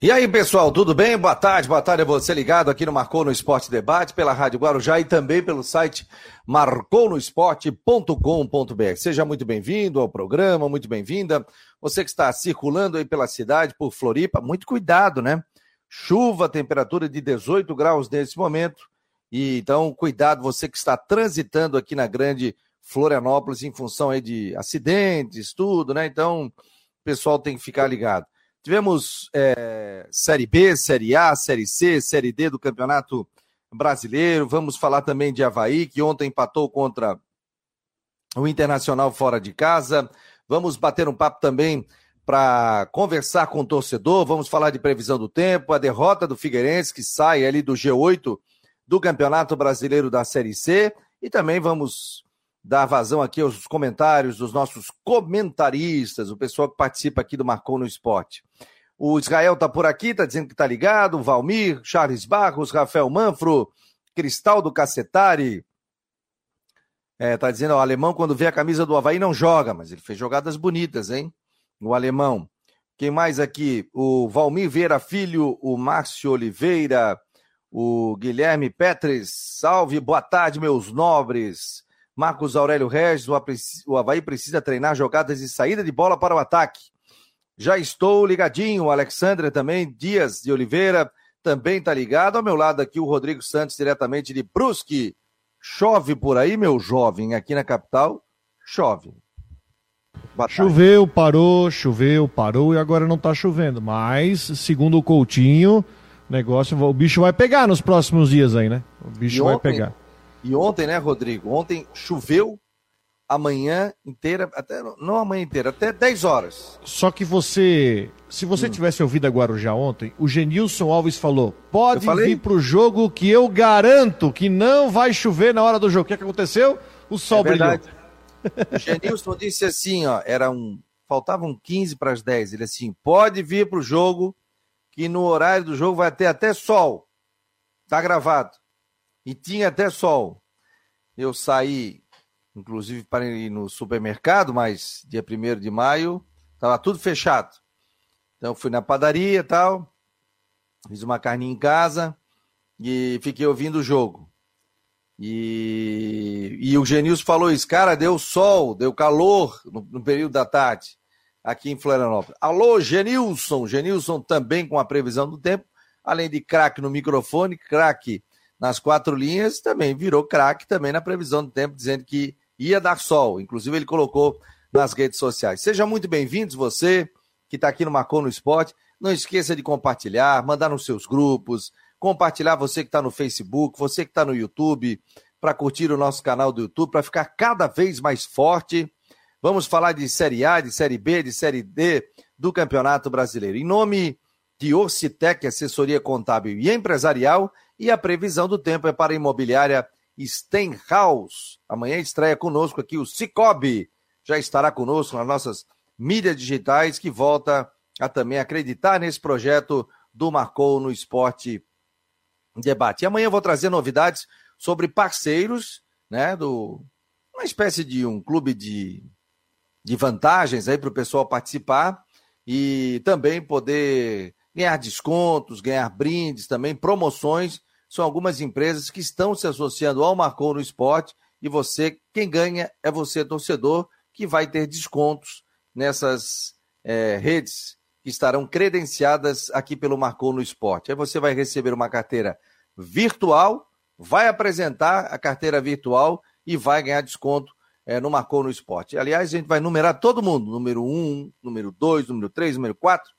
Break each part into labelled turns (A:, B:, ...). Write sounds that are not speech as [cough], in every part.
A: E aí, pessoal, tudo bem? Boa tarde, boa tarde a você ligado aqui no Marcou no Esporte Debate, pela Rádio Guarujá e também pelo site marconosport.com.br. Seja muito bem-vindo ao programa, muito bem-vinda. Você que está circulando aí pela cidade, por Floripa, muito cuidado, né? Chuva, temperatura de 18 graus nesse momento. E então, cuidado, você que está transitando aqui na grande Florianópolis em função aí de acidentes, tudo, né? Então, o pessoal tem que ficar ligado. Tivemos é, Série B, Série A, Série C, Série D do Campeonato Brasileiro. Vamos falar também de Havaí, que ontem empatou contra o Internacional fora de casa. Vamos bater um papo também para conversar com o torcedor. Vamos falar de previsão do tempo, a derrota do Figueirense, que sai ali do G8 do Campeonato Brasileiro da Série C. E também vamos dar vazão aqui aos comentários dos nossos comentaristas, o pessoal que participa aqui do Marcou no Esporte. O Israel tá por aqui, tá dizendo que tá ligado, Valmir, Charles Barros, Rafael Manfro, Cristal do Cacetari. É, tá dizendo, ó, o alemão quando vê a camisa do Havaí não joga, mas ele fez jogadas bonitas, hein? O alemão. Quem mais aqui? O Valmir Vieira Filho, o Márcio Oliveira, o Guilherme Petres. Salve, boa tarde, meus nobres. Marcos Aurélio Regis, o Havaí precisa treinar jogadas de saída de bola para o ataque. Já estou ligadinho, Alexandre também, Dias de Oliveira também está ligado. Ao meu lado aqui o Rodrigo Santos, diretamente de Brusque. Chove por aí, meu jovem, aqui na capital, chove.
B: Choveu, parou, choveu, parou e agora não está chovendo. Mas, segundo o Coutinho, negócio, o bicho vai pegar nos próximos dias aí, né? O bicho vai pegar.
A: E ontem, né, Rodrigo? Ontem choveu a manhã inteira, até não a manhã inteira, até 10 horas.
B: Só que você, se você hum. tivesse ouvido a Guarujá ontem, o Genilson Alves falou: pode vir pro jogo que eu garanto que não vai chover na hora do jogo. O que, é que aconteceu? O sol é brilhou.
A: O Genilson [laughs] disse assim: ó, era um, faltavam 15 para as 10. Ele assim: pode vir pro jogo que no horário do jogo vai ter até sol. Tá gravado e tinha até sol. Eu saí, inclusive, para ir no supermercado, mas dia 1 de maio estava tudo fechado. Então fui na padaria e tal, fiz uma carninha em casa e fiquei ouvindo o jogo. E, e o Genilson falou isso, cara, deu sol, deu calor no, no período da tarde aqui em Florianópolis. Alô, Genilson, Genilson também com a previsão do tempo, além de craque no microfone, craque nas quatro linhas, também virou craque também na previsão do tempo, dizendo que ia dar sol. Inclusive, ele colocou nas redes sociais. Seja muito bem-vindos, você que está aqui no Marcou no Esporte. Não esqueça de compartilhar, mandar nos seus grupos, compartilhar você que está no Facebook, você que está no YouTube, para curtir o nosso canal do YouTube, para ficar cada vez mais forte. Vamos falar de Série A, de Série B, de Série D do Campeonato Brasileiro. Em nome de Orcitec, assessoria contábil e empresarial, e a previsão do tempo é para a imobiliária Stenhouse. Amanhã estreia conosco aqui o Cicobi. Já estará conosco nas nossas mídias digitais, que volta a também acreditar nesse projeto do Marcou no Esporte Debate. E amanhã eu vou trazer novidades sobre parceiros, né, do uma espécie de um clube de, de vantagens aí para o pessoal participar e também poder ganhar descontos, ganhar brindes, também promoções são algumas empresas que estão se associando ao Marcou no Esporte e você, quem ganha é você, torcedor, que vai ter descontos nessas é, redes que estarão credenciadas aqui pelo Marcou no Esporte. Aí você vai receber uma carteira virtual, vai apresentar a carteira virtual e vai ganhar desconto é, no Marcou no Esporte. Aliás, a gente vai numerar todo mundo: número 1, número 2, número 3, número 4.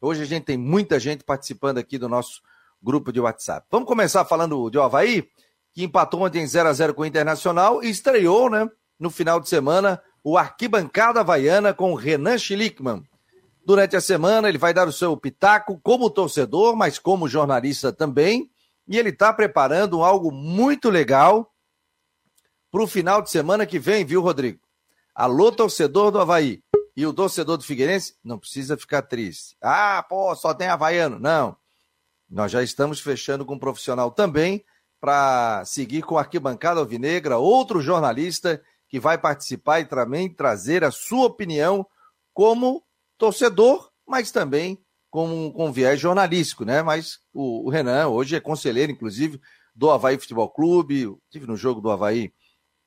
A: Hoje a gente tem muita gente participando aqui do nosso grupo de WhatsApp. Vamos começar falando de Havaí, que empatou ontem em 0 a 0 com o Internacional e estreou, né, no final de semana, o Arquibancada Havaiana com Renan Schlickman. Durante a semana, ele vai dar o seu pitaco como torcedor, mas como jornalista também. E ele está preparando algo muito legal para o final de semana que vem, viu, Rodrigo? Alô, torcedor do Havaí. E o torcedor do Figueirense não precisa ficar triste. Ah, pô, só tem havaiano. Não. Nós já estamos fechando com um profissional também para seguir com a Arquibancada Alvinegra, outro jornalista que vai participar e também trazer a sua opinião como torcedor, mas também com, com viés jornalístico, né? Mas o, o, Renan hoje é conselheiro, inclusive, do Havaí Futebol Clube. Tive no jogo do Havaí,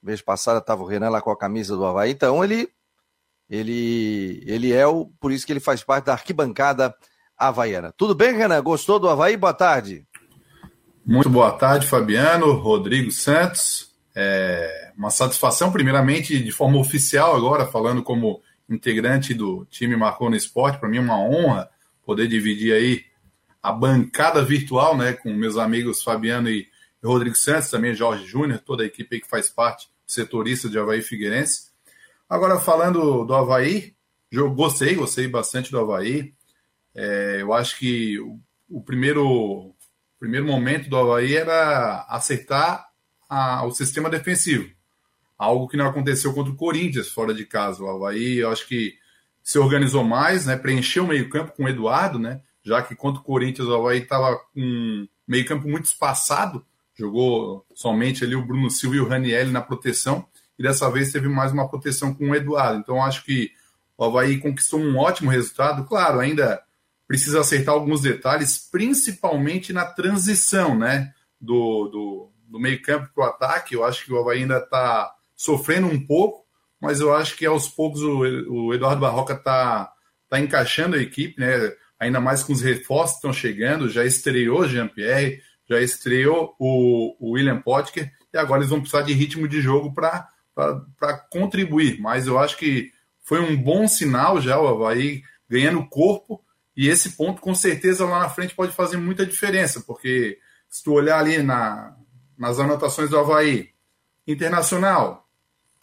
A: mês passada estava o Renan lá com a camisa do Havaí. Então ele, ele, ele é o. Por isso que ele faz parte da arquibancada havaiana. Tudo bem, Renan? Gostou do Havaí? Boa tarde.
C: Muito boa tarde, Fabiano, Rodrigo Santos. É uma satisfação, primeiramente, de forma oficial agora, falando como integrante do time Marcou no Esporte. Para mim é uma honra poder dividir aí a bancada virtual, né, com meus amigos Fabiano e Rodrigo Santos, também Jorge Júnior, toda a equipe que faz parte, setorista de Havaí Figueirense. Agora, falando do Havaí, eu gostei, gostei bastante do Havaí. É, eu acho que o, o, primeiro, o primeiro momento do Havaí era acertar a, o sistema defensivo. Algo que não aconteceu contra o Corinthians fora de casa. O Havaí, eu acho que se organizou mais, né? Preencheu o meio-campo com o Eduardo, né? Já que contra o Corinthians o Havaí estava com meio-campo muito espaçado, jogou somente ali o Bruno Silva e o Raniel na proteção, e dessa vez teve mais uma proteção com o Eduardo. Então acho que o Havaí conquistou um ótimo resultado. Claro, ainda precisa acertar alguns detalhes, principalmente na transição, né? Do, do, do meio-campo para o ataque. Eu acho que o Havaí ainda está sofrendo um pouco, mas eu acho que aos poucos o, o Eduardo Barroca está tá encaixando a equipe, né? ainda mais com os reforços que estão chegando. Já estreou Jean-Pierre, já estreou o, o William Potker, e agora eles vão precisar de ritmo de jogo para contribuir. Mas eu acho que foi um bom sinal já o Havaí ganhando corpo, e esse ponto com certeza lá na frente pode fazer muita diferença, porque se tu olhar ali na, nas anotações do Havaí, Internacional,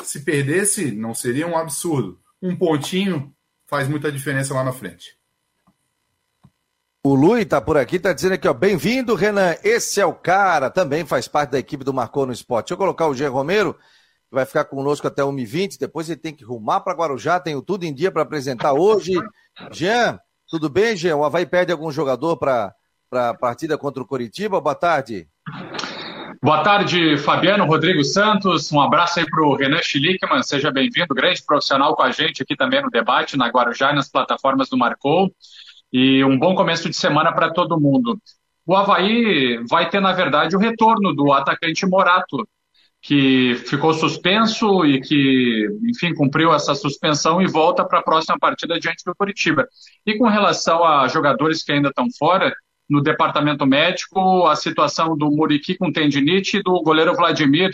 C: se perdesse, não seria um absurdo. Um pontinho faz muita diferença lá na frente.
A: O Lui está por aqui, está dizendo aqui, ó, bem-vindo, Renan, esse é o cara, também faz parte da equipe do Marcou no Esporte. Deixa eu colocar o G. Romero, que vai ficar conosco até 1h20, depois ele tem que rumar para Guarujá, tenho tudo em dia para apresentar hoje. Jean, tudo bem, Jean? O Havaí perde algum jogador para a partida contra o Coritiba? Boa tarde.
D: Boa tarde, Fabiano, Rodrigo Santos. Um abraço aí para o Renan Schlickman, seja bem-vindo, grande profissional com a gente aqui também no debate, na Guarujá e nas plataformas do Marcou. E um bom começo de semana para todo mundo. O Havaí vai ter, na verdade, o retorno do atacante Morato, que ficou suspenso e que, enfim, cumpriu essa suspensão e volta para a próxima partida diante do Curitiba. E com relação a jogadores que ainda estão fora, no departamento médico a situação do Muriqui com tendinite e do goleiro Vladimir,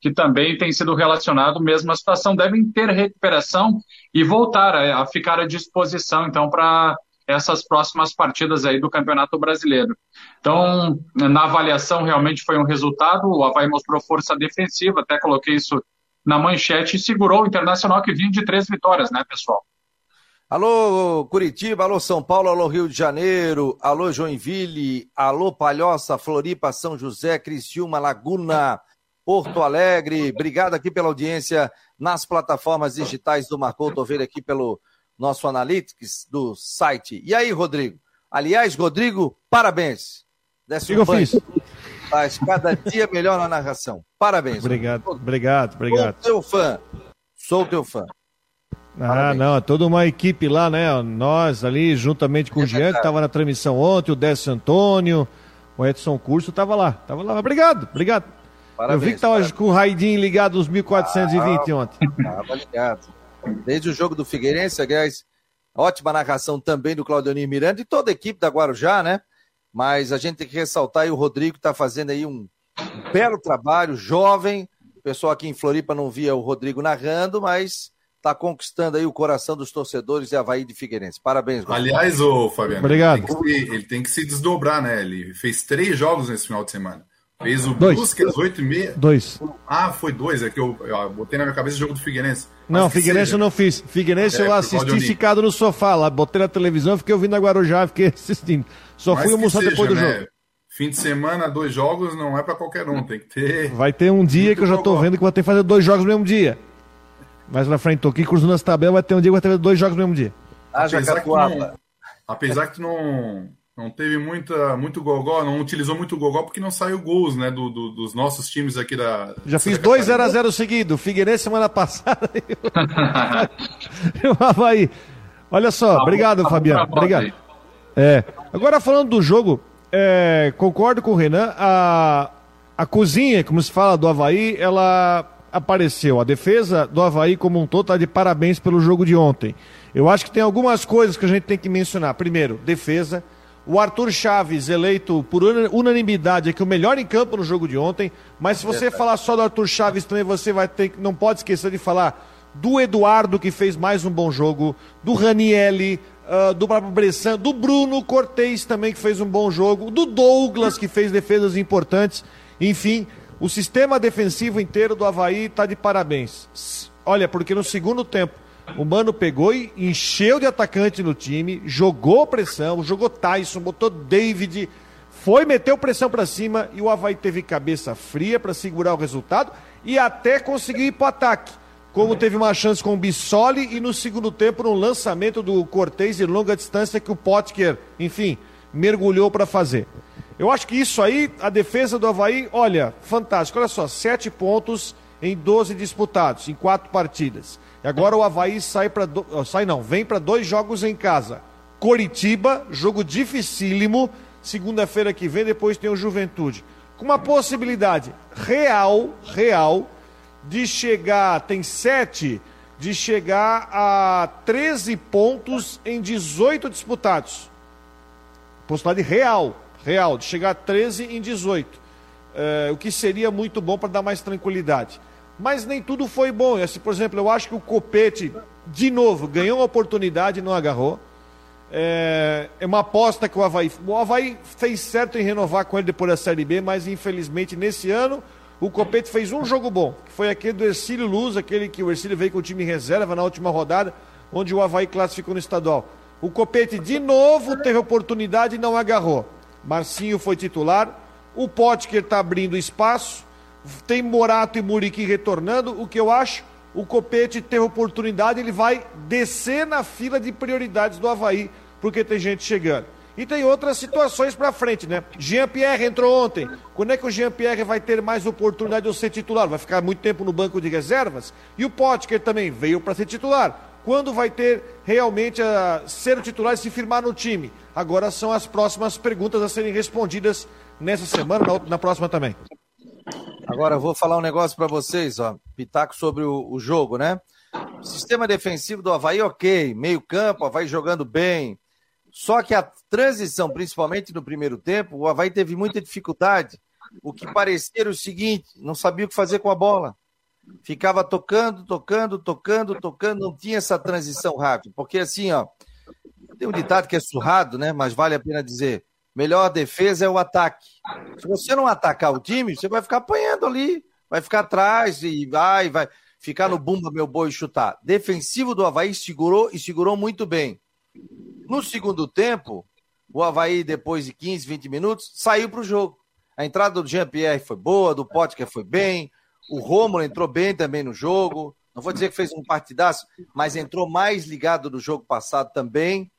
D: que também tem sido relacionado, mesma situação, devem ter recuperação e voltar a, a ficar à disposição, então, para essas próximas partidas aí do Campeonato Brasileiro. Então, na avaliação, realmente foi um resultado, o Havaí mostrou força defensiva, até coloquei isso na manchete, e segurou o Internacional, que vinha de três vitórias, né, pessoal?
A: Alô Curitiba, alô São Paulo, alô Rio de Janeiro, alô Joinville, alô Palhoça, Floripa, São José, Criciúma, Laguna, Porto Alegre. Obrigado aqui pela audiência nas plataformas digitais do Marcou. Vendo aqui pelo nosso Analytics do site. E aí, Rodrigo? Aliás, Rodrigo, parabéns.
B: Desce o que eu fiz?
A: Faz cada dia melhor na narração. Parabéns.
B: Obrigado, obrigado, obrigado.
A: Sou teu fã. Sou teu fã.
B: Ah, Parabéns. não, é toda uma equipe lá, né? Nós ali, juntamente com é o Jean, que estava na transmissão ontem, o Décio Antônio, o Edson Curso estava lá. Tava lá. Obrigado, obrigado. Parabéns, Eu vi que estava com o Raidinho ligado nos 1420 ah, ontem. Tava
A: ligado. Desde o jogo do Figueirense, aliás, ótima narração também do Claudionir Miranda e toda a equipe da Guarujá, né? Mas a gente tem que ressaltar aí o Rodrigo está fazendo aí um, belo trabalho, jovem. O pessoal aqui em Floripa não via o Rodrigo narrando, mas está conquistando aí o coração dos torcedores de Havaí de Figueirense. Parabéns,
C: Gustavo. Aliás, o Fabiano,
B: Obrigado.
C: Ele tem, se, ele tem, que se desdobrar, né? Ele fez três jogos nesse final de semana. Fez o dois. Brusque às 8 e meia.
B: Dois.
C: Ah, foi dois. É que eu, eu botei na minha cabeça o jogo do Figueirense.
B: Não, Figueirense eu não fiz. Figueirense é, eu assisti ficado no sofá lá. Botei na televisão, fiquei ouvindo a Guarujá, fiquei [laughs] assistindo. Só Mas fui almoçar seja, depois do né? jogo.
C: Fim de semana, dois jogos não é para qualquer um. Tem que ter.
B: Vai ter um dia que eu já tô vendo que vou ter que fazer dois jogos no mesmo dia. Mais pra frente, tô aqui cruzando as tabelas, vai ter um dia que vai ter dois jogos no mesmo dia.
C: Ah, apesar, que não, apesar que tu não, não teve muita, muito gogó, não utilizou muito gogó porque não saiu gols, né, do, do dos nossos times aqui da...
B: Já fiz 2 0 a 0 seguido, Figueirense semana passada [laughs] e o Havaí. Olha só, tá obrigado, tá Fabiano, obrigado. É. Agora falando do jogo, é, concordo com o Renan, a, a cozinha, como se fala, do Havaí, ela apareceu. A defesa do Havaí como um todo está de parabéns pelo jogo de ontem. Eu acho que tem algumas coisas que a gente tem que mencionar. Primeiro, defesa. O Arthur Chaves, eleito por unanimidade aqui o melhor em campo no jogo de ontem. Mas se você falar só do Arthur Chaves também, você vai ter não pode esquecer de falar do Eduardo, que fez mais um bom jogo, do Ranielli, uh, do próprio Bressan, do Bruno Cortez também, que fez um bom jogo, do Douglas, que fez defesas importantes. Enfim, o sistema defensivo inteiro do Havaí está de parabéns. Olha, porque no segundo tempo o Mano pegou e encheu de atacante no time, jogou pressão, jogou Tyson, botou David, foi, meteu pressão para cima e o Havaí teve cabeça fria para segurar o resultado e até conseguiu ir para ataque. Como teve uma chance com o Bissoli e no segundo tempo no lançamento do Cortez de longa distância que o Potker, enfim, mergulhou para fazer. Eu acho que isso aí, a defesa do Havaí, olha, fantástico. Olha só, sete pontos em 12 disputados, em quatro partidas. E agora o Havaí sai para. Do... Sai não, vem para dois jogos em casa. Coritiba, jogo dificílimo. Segunda-feira que vem, depois tem o Juventude. Com uma possibilidade real, real, de chegar, tem sete, de chegar a 13 pontos em 18 disputados. Possibilidade real, real, de chegar a 13 em 18. É, o que seria muito bom para dar mais tranquilidade mas nem tudo foi bom. Esse, por exemplo, eu acho que o Copete, de novo, ganhou uma oportunidade e não agarrou. É, é, uma aposta que o Havaí. O Havaí fez certo em renovar com ele depois da Série B, mas infelizmente nesse ano o Copete fez um jogo bom, que foi aquele do Ercílio Luz, aquele que o Ercílio veio com o time reserva na última rodada, onde o Havaí classificou no estadual. O Copete de novo teve oportunidade e não agarrou. Marcinho foi titular. O Potker está abrindo espaço tem Morato e Muriqui retornando, o que eu acho, o Copete teve oportunidade, ele vai descer na fila de prioridades do Havaí, porque tem gente chegando. E tem outras situações para frente, né? Jean-Pierre entrou ontem. Quando é que o Jean-Pierre vai ter mais oportunidade de ser titular? Vai ficar muito tempo no banco de reservas? E o Potker também veio para ser titular. Quando vai ter realmente a ser o titular e se firmar no time? Agora são as próximas perguntas a serem respondidas nessa semana, na, na próxima também.
A: Agora eu vou falar um negócio para vocês, ó. Pitaco sobre o, o, jogo, né? Sistema defensivo do Havaí, ok. Meio campo, Havaí jogando bem. Só que a transição, principalmente no primeiro tempo, o Havaí teve muita dificuldade. O que parecia o seguinte: não sabia o que fazer com a bola. Ficava tocando, tocando, tocando, tocando, não tinha essa transição rápida. Porque assim, ó, tem um ditado que é surrado, né? Mas vale a pena dizer melhor defesa é o ataque. Se você não atacar o time, você vai ficar apanhando ali, vai ficar atrás e vai, vai ficar no bumba meu boi chutar. Defensivo do Havaí segurou e segurou muito bem. No segundo tempo, o Havaí, depois de 15, 20 minutos, saiu para o jogo. A entrada do Jean-Pierre foi boa, do Potker foi bem, o Romulo entrou bem também no jogo. Não vou dizer que fez um partidaço, mas entrou mais ligado do jogo passado também.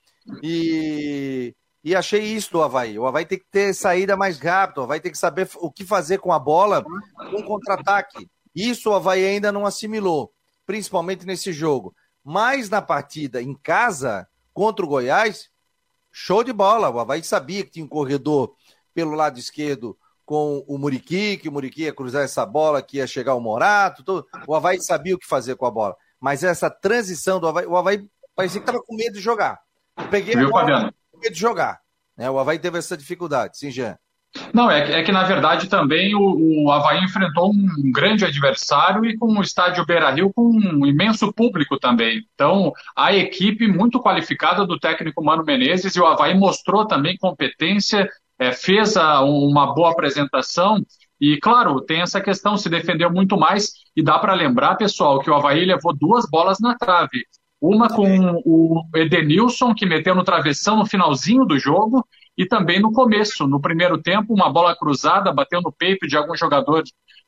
A: E e achei isso do Havaí. O Havaí tem que ter saída mais rápida, o Havaí tem que saber o que fazer com a bola com contra-ataque. Isso o Havaí ainda não assimilou, principalmente nesse jogo. Mas na partida em casa, contra o Goiás, show de bola. O Havaí sabia que tinha um corredor pelo lado esquerdo com o Muriqui, que o Muriqui ia cruzar essa bola, que ia chegar o Morato. Todo... O Havaí sabia o que fazer com a bola. Mas essa transição do Havaí, o Havaí parecia que estava com medo de jogar. peguei Viu, a bola, Fabiano? De jogar. Né? O Havaí teve essa dificuldade, sim, Jean.
D: Não, é que, é que na verdade também o, o Havaí enfrentou um grande adversário e com o estádio Beira Rio com um imenso público também. Então, a equipe muito qualificada do técnico Mano Menezes e o Havaí mostrou também competência, é, fez a, uma boa apresentação e, claro, tem essa questão, se defendeu muito mais e dá para lembrar, pessoal, que o Havaí levou duas bolas na trave. Uma com o Edenilson, que meteu no travessão no finalzinho do jogo, e também no começo, no primeiro tempo, uma bola cruzada bateu no peito de algum jogador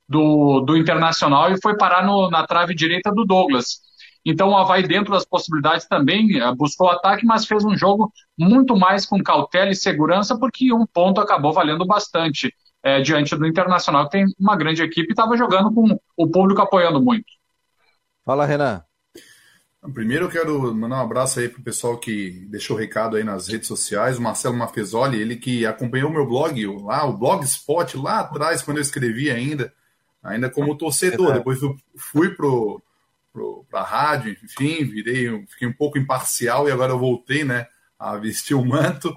D: do, do Internacional e foi parar no, na trave direita do Douglas. Então o Havaí, dentro das possibilidades, também eh, buscou ataque, mas fez um jogo muito mais com cautela e segurança, porque um ponto acabou valendo bastante é, diante do Internacional, que tem uma grande equipe e estava jogando com o público apoiando muito.
A: Fala, Renan.
C: Primeiro eu quero mandar um abraço aí pro pessoal que deixou recado aí nas redes sociais, o Marcelo Mafezoli, ele que acompanhou meu blog lá, o Blogspot lá atrás, quando eu escrevi ainda, ainda como torcedor. Depois eu fui pro, pro, pra rádio, enfim, virei, fiquei um pouco imparcial e agora eu voltei, né, a vestir o manto.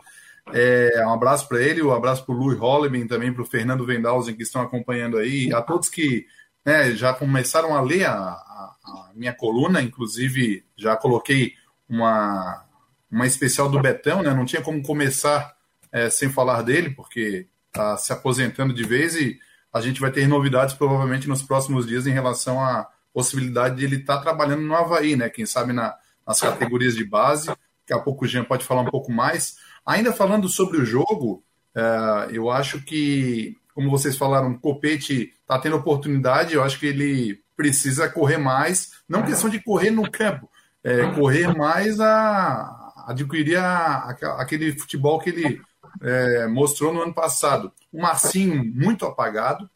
C: É, um abraço para ele, um abraço para o Louis Holliman, também para o Fernando Vendalzen que estão acompanhando aí, a todos que né, já começaram a ler a, a, a, minha coluna, inclusive já coloquei uma, uma especial do Betão, né, não tinha como começar é, sem falar dele, porque está se aposentando de vez e a gente vai ter novidades provavelmente nos próximos dias em relação à possibilidade de ele estar tá trabalhando no Havaí, né, quem sabe na, nas categorias de base, daqui a pouco o Jean pode falar um pouco mais, Ainda falando sobre o jogo, uh, eu acho que, como vocês falaram, o Copete está tendo oportunidade, eu acho que ele precisa correr mais, não questão de correr no campo, é, correr mais a adquirir a, aquele futebol que ele é, mostrou no ano passado. O Marcinho muito apagado,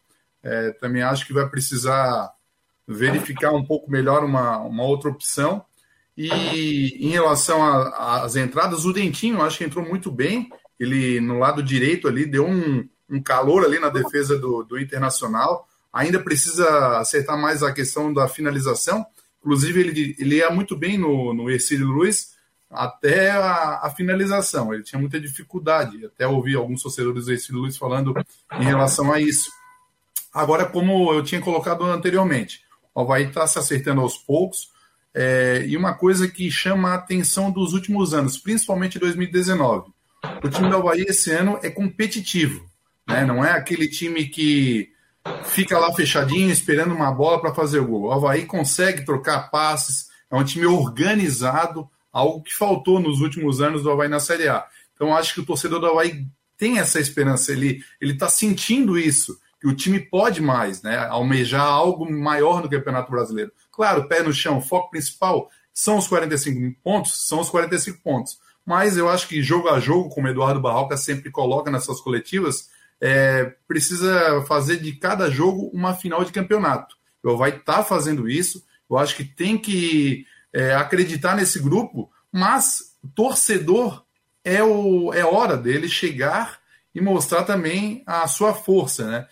C: é, também acho que vai precisar verificar um pouco melhor uma, uma outra opção. E em relação às entradas, o Dentinho acho que entrou muito bem. Ele no lado direito ali deu um, um calor ali na defesa do, do Internacional. Ainda precisa acertar mais a questão da finalização. Inclusive, ele, ele ia muito bem no, no Ercílio Luiz até a, a, finalização. Ele tinha muita dificuldade. Até ouvi alguns torcedores do Ercílio Luiz falando em relação a isso. Agora, como eu tinha colocado anteriormente, o Havaí está se acertando aos poucos. É, e uma coisa que chama a atenção dos últimos anos, principalmente 2019. O time do Havaí esse ano é competitivo, né? não é aquele time que fica lá fechadinho esperando uma bola para fazer o gol. O Havaí consegue trocar passes, é um time organizado, algo que faltou nos últimos anos do Havaí na Série A. Então acho que o torcedor do Havaí tem essa esperança, ele está sentindo isso, que o time pode mais, né? almejar algo maior no Campeonato Brasileiro. Claro, pé no chão, foco principal são os 45 pontos, são os 45 pontos. Mas eu acho que jogo a jogo, como Eduardo Barroca sempre coloca nessas coletivas, é, precisa fazer de cada jogo uma final de campeonato. Eu vai estar tá fazendo isso. Eu acho que tem que é, acreditar nesse grupo, mas torcedor é, o, é hora dele chegar e mostrar também a sua força. Né?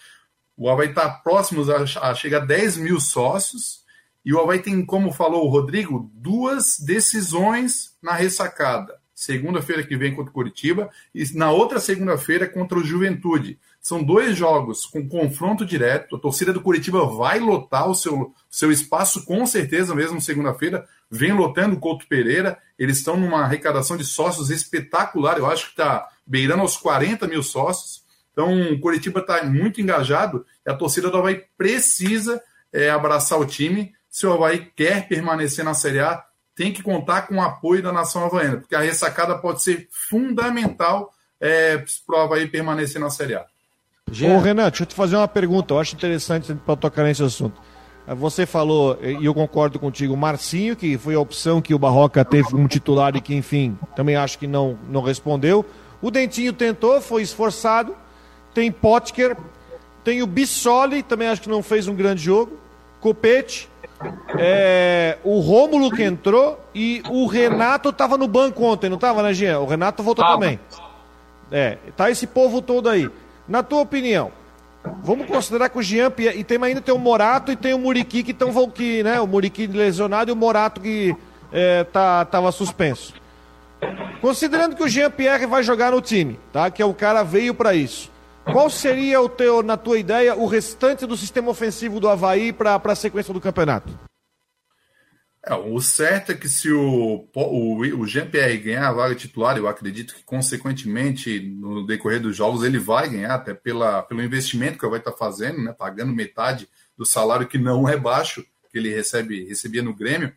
C: O Havaí está próximo a, a chegar a 10 mil sócios. E o Havaí tem, como falou o Rodrigo, duas decisões na ressacada. Segunda-feira que vem contra o Curitiba e na outra segunda-feira contra o Juventude. São dois jogos com confronto direto. A torcida do Curitiba vai lotar o seu, seu espaço, com certeza, mesmo segunda-feira. Vem lotando o Couto Pereira. Eles estão numa arrecadação de sócios espetacular. Eu acho que está beirando aos 40 mil sócios. Então, o Curitiba está muito engajado e a torcida do Havaí precisa é, abraçar o time se o Havaí quer permanecer na Série A, tem que contar com o apoio da nação havaiana, porque a ressacada pode ser fundamental é, para o Havaí permanecer na Série A.
B: Ô, Renan, deixa eu te fazer uma pergunta, eu acho interessante para tocar nesse assunto. Você falou, e eu concordo contigo, Marcinho, que foi a opção que o Barroca teve um titular e que, enfim, também acho que não, não respondeu. O Dentinho tentou, foi esforçado. Tem Potker, tem o Bissoli, também acho que não fez um grande jogo. Copete, é, o Rômulo que entrou e o Renato estava no banco ontem, não estava, né, Jean? O Renato voltou também. É, tá esse povo todo aí. Na tua opinião, vamos considerar que o Jean e tem ainda tem o Morato e tem o Muriqui que estão que, né, o Muriqui lesionado e o Morato que é, tá tava suspenso. Considerando que o Jean Pierre vai jogar no time, tá? Que é o cara veio para isso. Qual seria o teu, na tua ideia, o restante do sistema ofensivo do Havaí para a sequência do campeonato?
C: É, o certo é que se o, o, o Jean-Pierre ganhar a vaga titular, eu acredito que, consequentemente, no decorrer dos jogos, ele vai ganhar, até pela, pelo investimento que vai estar fazendo, né, pagando metade do salário que não é baixo, que ele recebe, recebia no Grêmio.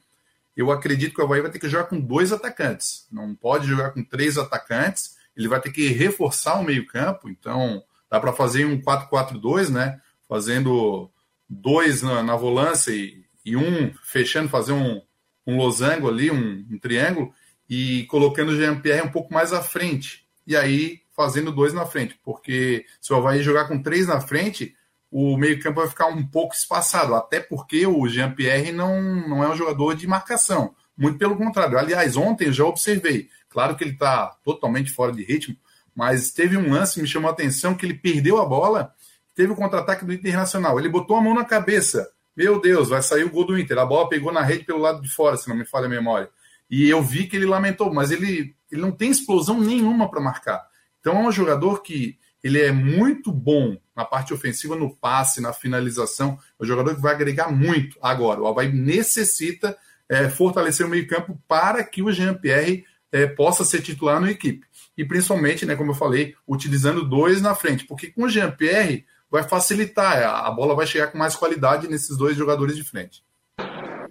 C: Eu acredito que o Havaí vai ter que jogar com dois atacantes. Não pode jogar com três atacantes. Ele vai ter que reforçar o meio-campo. Então, Dá para fazer um 4-4-2, né? Fazendo dois na, na volância e, e, um fechando, fazer um, um losango ali, um, um triângulo, e colocando o Jean-Pierre um pouco mais à frente. E aí fazendo dois na frente, porque se o Havaí jogar com três na frente, o meio-campo vai ficar um pouco espaçado, até porque o Jean-Pierre não, não é um jogador de marcação. Muito pelo contrário. Aliás, ontem eu já observei. Claro que ele está totalmente fora de ritmo, mas teve um lance que me chamou a atenção que ele perdeu a bola, teve o contra-ataque do Internacional. Ele botou a mão na cabeça. Meu Deus, vai sair o gol do Inter. A bola pegou na rede pelo lado de fora, se não me falha a memória. E eu vi que ele lamentou, mas ele, ele não tem explosão nenhuma para marcar. Então é um jogador que ele é muito bom na parte ofensiva, no passe, na finalização. É um jogador que vai agregar muito. Agora, o Havaí necessita é, fortalecer o meio-campo para que o Jean-Pierre é, possa ser titular na equipe. E principalmente, né, como eu falei, utilizando dois na frente, porque com o Jean-Pierre vai facilitar, a bola vai chegar com mais qualidade nesses dois jogadores de frente.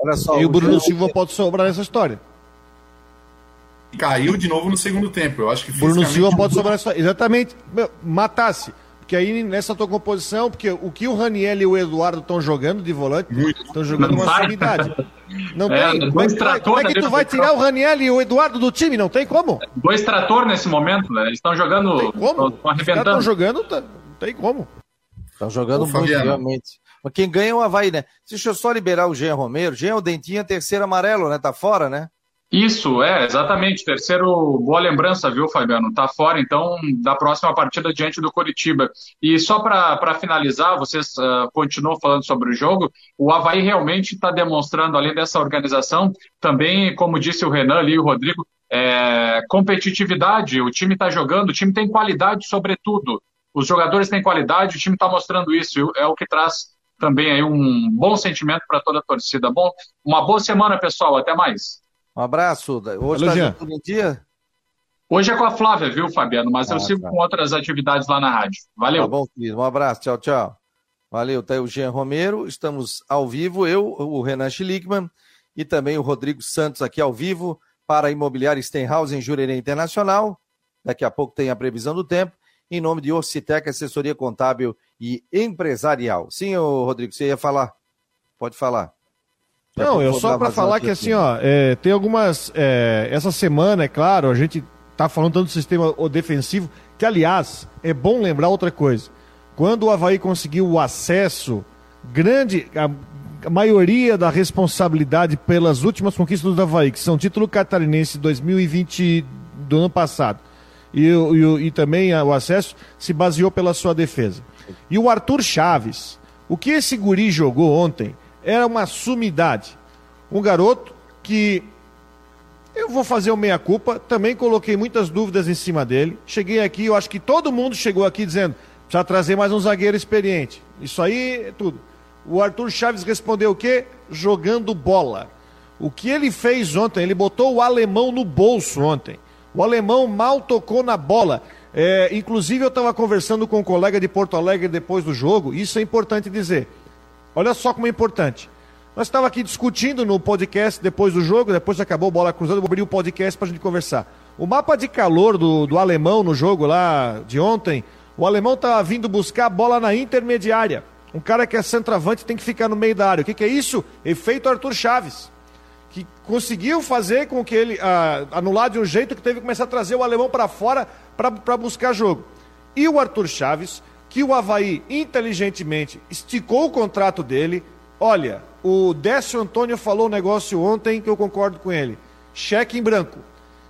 B: Olha só, e o Bruno Silva pode sobrar nessa história
C: caiu de novo no segundo tempo. Eu acho que
B: Bruno Silva pode sobrar só. Exatamente. Matasse. Porque aí nessa tua composição, porque o que o Raniel e o Eduardo estão jogando de volante, estão jogando não uma sumidade. Não é, tem. Dois como, como é que tu vai tirar o Raniel e o Eduardo do time? Não tem como.
D: Dois trator nesse momento, né? Eles estão jogando. Não tem como.
B: Estão arrebentando. Estão jogando, tá, não tem como.
A: Estão jogando Ô, muito, realmente. Mas quem ganha é o Havaí, né? Deixa eu só liberar o Jean Romero. Jean, o Dentinho é terceiro amarelo, né? Tá fora, né?
D: Isso, é, exatamente. Terceiro, boa lembrança, viu, Fabiano? Tá fora, então, da próxima partida diante do Coritiba. E só para finalizar, vocês uh, continuam falando sobre o jogo, o Havaí realmente está demonstrando, além dessa organização, também, como disse o Renan ali o Rodrigo, é, competitividade. O time está jogando, o time tem qualidade, sobretudo. Os jogadores têm qualidade, o time está mostrando isso. É o que traz também aí um bom sentimento para toda a torcida. Bom, uma boa semana, pessoal. Até mais.
A: Um abraço. Hoje está tudo em dia?
D: Hoje é com a Flávia, viu, Fabiano? Mas ah, eu sigo tá. com outras atividades lá na rádio. Valeu. Tá
A: bom, querido. Um abraço. Tchau, tchau. Valeu. Tá aí o Jean Romero. Estamos ao vivo, eu, o Renan Schlickman e também o Rodrigo Santos aqui ao vivo para a Imobiliária Stenhouse em Jurerê Internacional. Daqui a pouco tem a previsão do tempo. Em nome de Orcitec, assessoria contábil e empresarial. Sim, Rodrigo, você ia falar? Pode falar.
B: Não, eu só para falar que assim, ó, é, tem algumas. É, essa semana, é claro, a gente tá falando tanto do sistema defensivo, que aliás, é bom lembrar outra coisa. Quando o Havaí conseguiu o acesso, grande. A, a maioria da responsabilidade pelas últimas conquistas do Havaí, que são título catarinense 2020 do ano passado, e, e, e também o acesso, se baseou pela sua defesa. E o Arthur Chaves, o que esse guri jogou ontem era uma sumidade. Um garoto que eu vou fazer o meia-culpa, também coloquei muitas dúvidas em cima dele. Cheguei aqui, eu acho que todo mundo chegou aqui dizendo: precisa trazer mais um zagueiro experiente. Isso aí é tudo. O Arthur Chaves respondeu o quê? Jogando bola. O que ele fez ontem? Ele botou o alemão no bolso ontem. O alemão mal tocou na bola. É, inclusive, eu estava conversando com um colega de Porto Alegre depois do jogo, isso é importante dizer. Olha só como é importante. Nós estávamos aqui discutindo no podcast depois do jogo, depois que acabou a bola cruzada, eu vou abrir o podcast para a gente conversar. O mapa de calor do, do alemão no jogo lá de ontem, o alemão estava vindo buscar a bola na intermediária. Um cara que é centroavante tem que ficar no meio da área. O que, que é isso? Efeito Arthur Chaves. Que conseguiu fazer com que ele ah, anular de um jeito que teve que começar a trazer o alemão para fora para buscar jogo. E o Arthur Chaves que o Havaí inteligentemente esticou o contrato dele. Olha, o Décio Antônio falou um negócio ontem que eu concordo com ele. Cheque em branco.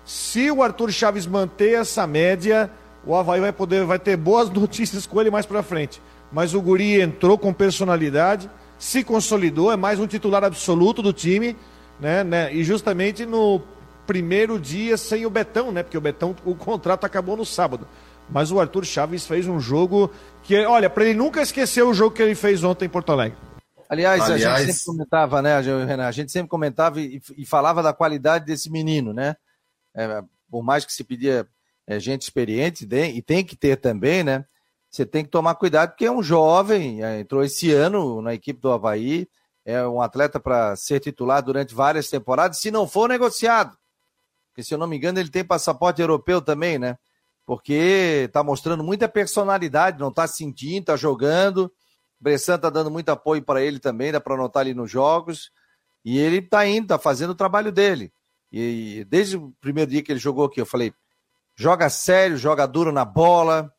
B: Se o Arthur Chaves manter essa média, o Havaí vai poder vai ter boas [laughs] notícias com ele mais para frente. Mas o Guri entrou com personalidade, se consolidou, é mais um titular absoluto do time, né, né? E justamente no primeiro dia sem o Betão, né? Porque o Betão, o contrato acabou no sábado. Mas o Arthur Chaves fez um jogo que, olha, para ele nunca esquecer o jogo que ele fez ontem em Porto Alegre.
A: Aliás, Aliás... a gente sempre comentava, né, Renan? A gente sempre comentava e, e falava da qualidade desse menino, né? É, por mais que se pedia é, gente experiente, e tem que ter também, né? Você tem que tomar cuidado, porque é um jovem, é, entrou esse ano na equipe do Havaí, é um atleta para ser titular durante várias temporadas, se não for negociado. Porque, se eu não me engano, ele tem passaporte europeu também, né? Porque está mostrando muita personalidade, não está sentindo, está jogando. Bressan está dando muito apoio para ele também, dá para anotar ali nos jogos. E ele está indo, está fazendo o trabalho dele. E desde o primeiro dia que ele jogou aqui, eu falei: joga sério, joga duro na bola,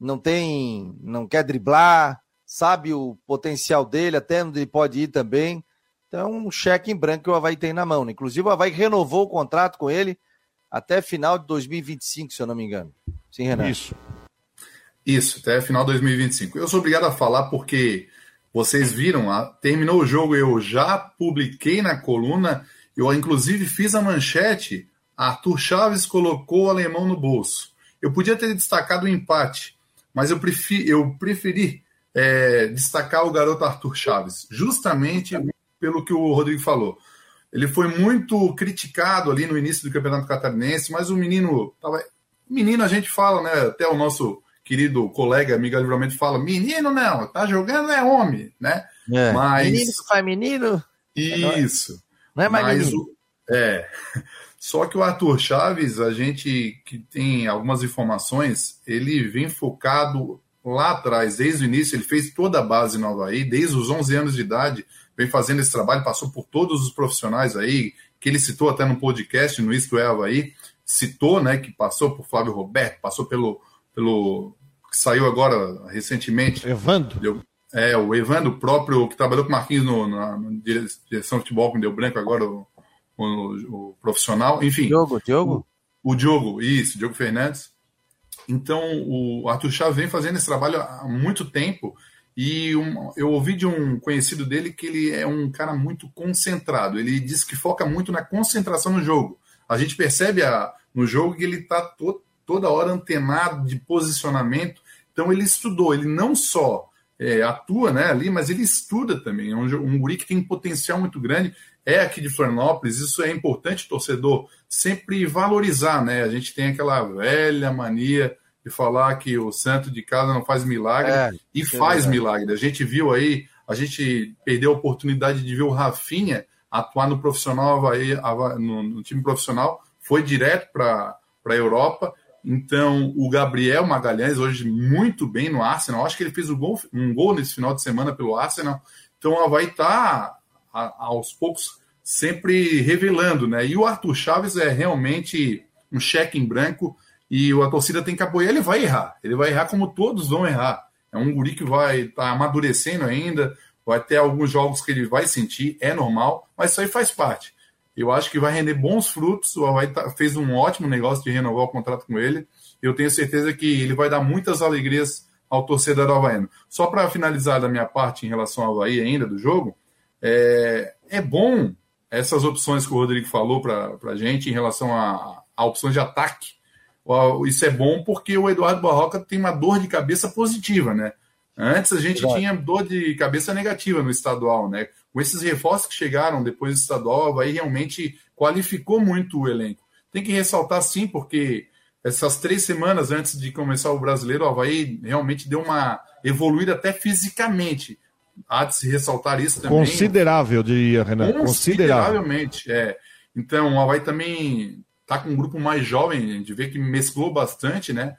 A: não tem, não quer driblar, sabe o potencial dele, até onde ele pode ir também. Então, um cheque em branco que o Havaí tem na mão. Né? Inclusive, o Havaí renovou o contrato com ele até final de 2025, se eu não me engano. Sim, Renan?
C: Isso. Isso, até final de 2025. Eu sou obrigado a falar porque vocês viram, terminou o jogo, eu já publiquei na coluna, eu inclusive fiz a manchete, Arthur Chaves colocou o alemão no bolso. Eu podia ter destacado o empate, mas eu preferi, eu preferi é, destacar o garoto Arthur Chaves, justamente pelo que o Rodrigo falou. Ele foi muito criticado ali no início do Campeonato Catarinense, mas o menino tava... Menino a gente fala, né? Até o nosso querido colega Miguel Livramento fala: menino não, tá jogando é homem, né?
A: É. Mas... Menino que faz menino?
C: Isso.
A: Não é mais Mas menino. O...
C: É. [laughs] Só que o Arthur Chaves, a gente que tem algumas informações, ele vem focado lá atrás, desde o início, ele fez toda a base no Havaí, desde os 11 anos de idade, vem fazendo esse trabalho, passou por todos os profissionais aí, que ele citou até no podcast, no Isto é Havaí, citou, né, que passou por Flávio Roberto, passou pelo, pelo que saiu agora recentemente.
B: Evandro?
C: é, o Evandro próprio, que trabalhou com o Marquinhos no, na, na direção de futebol, que deu branco agora, o, o, o profissional, enfim.
A: Diogo, Diogo?
C: O, o Diogo, isso, Diogo Fernandes. Então, o Arthur Chaves vem fazendo esse trabalho há muito tempo e um, eu ouvi de um conhecido dele que ele é um cara muito concentrado. Ele diz que foca muito na concentração no jogo. A gente percebe a, no jogo que ele está to, toda hora antenado de posicionamento. Então, ele estudou. Ele não só é, atua né, ali, mas ele estuda também. É um, um guri que tem potencial muito grande. É aqui de Florianópolis, isso é importante, torcedor, sempre valorizar, né? A gente tem aquela velha mania de falar que o santo de casa não faz milagre é, e faz é milagre. A gente viu aí, a gente perdeu a oportunidade de ver o Rafinha atuar no profissional Havaí, no, no time profissional, foi direto para a Europa então, o Gabriel Magalhães, hoje muito bem no Arsenal, acho que ele fez um gol, um gol nesse final de semana pelo Arsenal. Então, ela vai estar, tá, aos poucos, sempre revelando, né? E o Arthur Chaves é realmente um cheque em branco e a torcida tem que apoiar. Ele vai errar, ele vai errar como todos vão errar. É um guri que vai estar tá amadurecendo ainda, vai ter alguns jogos que ele vai sentir, é normal, mas isso aí faz parte. Eu acho que vai render bons frutos. O Havaí tá, fez um ótimo negócio de renovar o contrato com ele. Eu tenho certeza que ele vai dar muitas alegrias ao torcedor havaiano. Só para finalizar da minha parte em relação ao Havaí ainda do jogo, é, é bom essas opções que o Rodrigo falou para a gente em relação a, a opções de ataque. Isso é bom porque o Eduardo Barroca tem uma dor de cabeça positiva, né? Antes a gente tinha dor de cabeça negativa no estadual, né? Com esses reforços que chegaram depois do estadual, aí realmente qualificou muito o elenco. Tem que ressaltar sim, porque essas três semanas antes de começar o brasileiro, o Havaí realmente deu uma evoluída até fisicamente. Há de se ressaltar isso também.
B: Considerável, diria, Renan.
C: Consideravelmente, é. Então, o Havaí também está com um grupo mais jovem, a gente vê que mesclou bastante, né?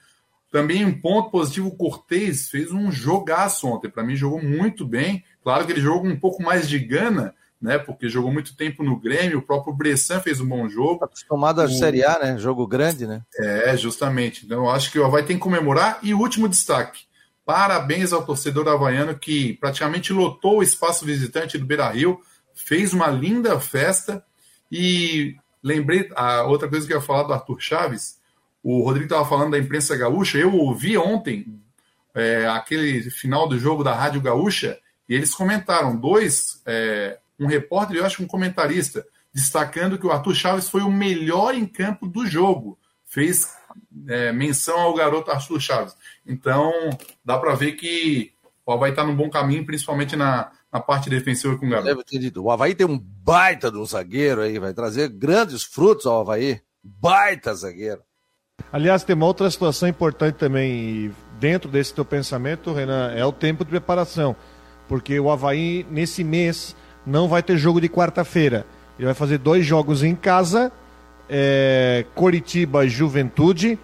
C: Também um ponto positivo, o Cortez fez um jogaço ontem. Para mim, jogou muito bem. Claro que ele jogou um pouco mais de gana, né? Porque jogou muito tempo no Grêmio. O próprio Bressan fez um bom jogo. Tá
A: acostumado a o... Série A, né? Jogo grande, né?
C: É, justamente. Então, eu acho que o Havaí tem que comemorar. E o último destaque. Parabéns ao torcedor havaiano que praticamente lotou o espaço visitante do Beira Rio, fez uma linda festa. E lembrei, a outra coisa que eu ia falar do Arthur Chaves o Rodrigo estava falando da imprensa gaúcha. Eu ouvi ontem é, aquele final do jogo da Rádio Gaúcha e eles comentaram dois, é, um repórter e eu acho um comentarista, destacando que o Arthur Chaves foi o melhor em campo do jogo. Fez é, menção ao garoto Arthur Chaves. Então, dá para ver que o Havaí está num bom caminho, principalmente na, na parte defensiva com o garoto.
A: Deve ter dito. O Havaí tem um baita de um zagueiro aí, vai trazer grandes frutos ao Havaí. Baita zagueiro.
B: Aliás, tem uma outra situação importante também dentro desse teu pensamento, Renan, é o tempo de preparação. Porque o Havaí, nesse mês, não vai ter jogo de quarta-feira. Ele vai fazer dois jogos em casa, é, Coritiba Juventude.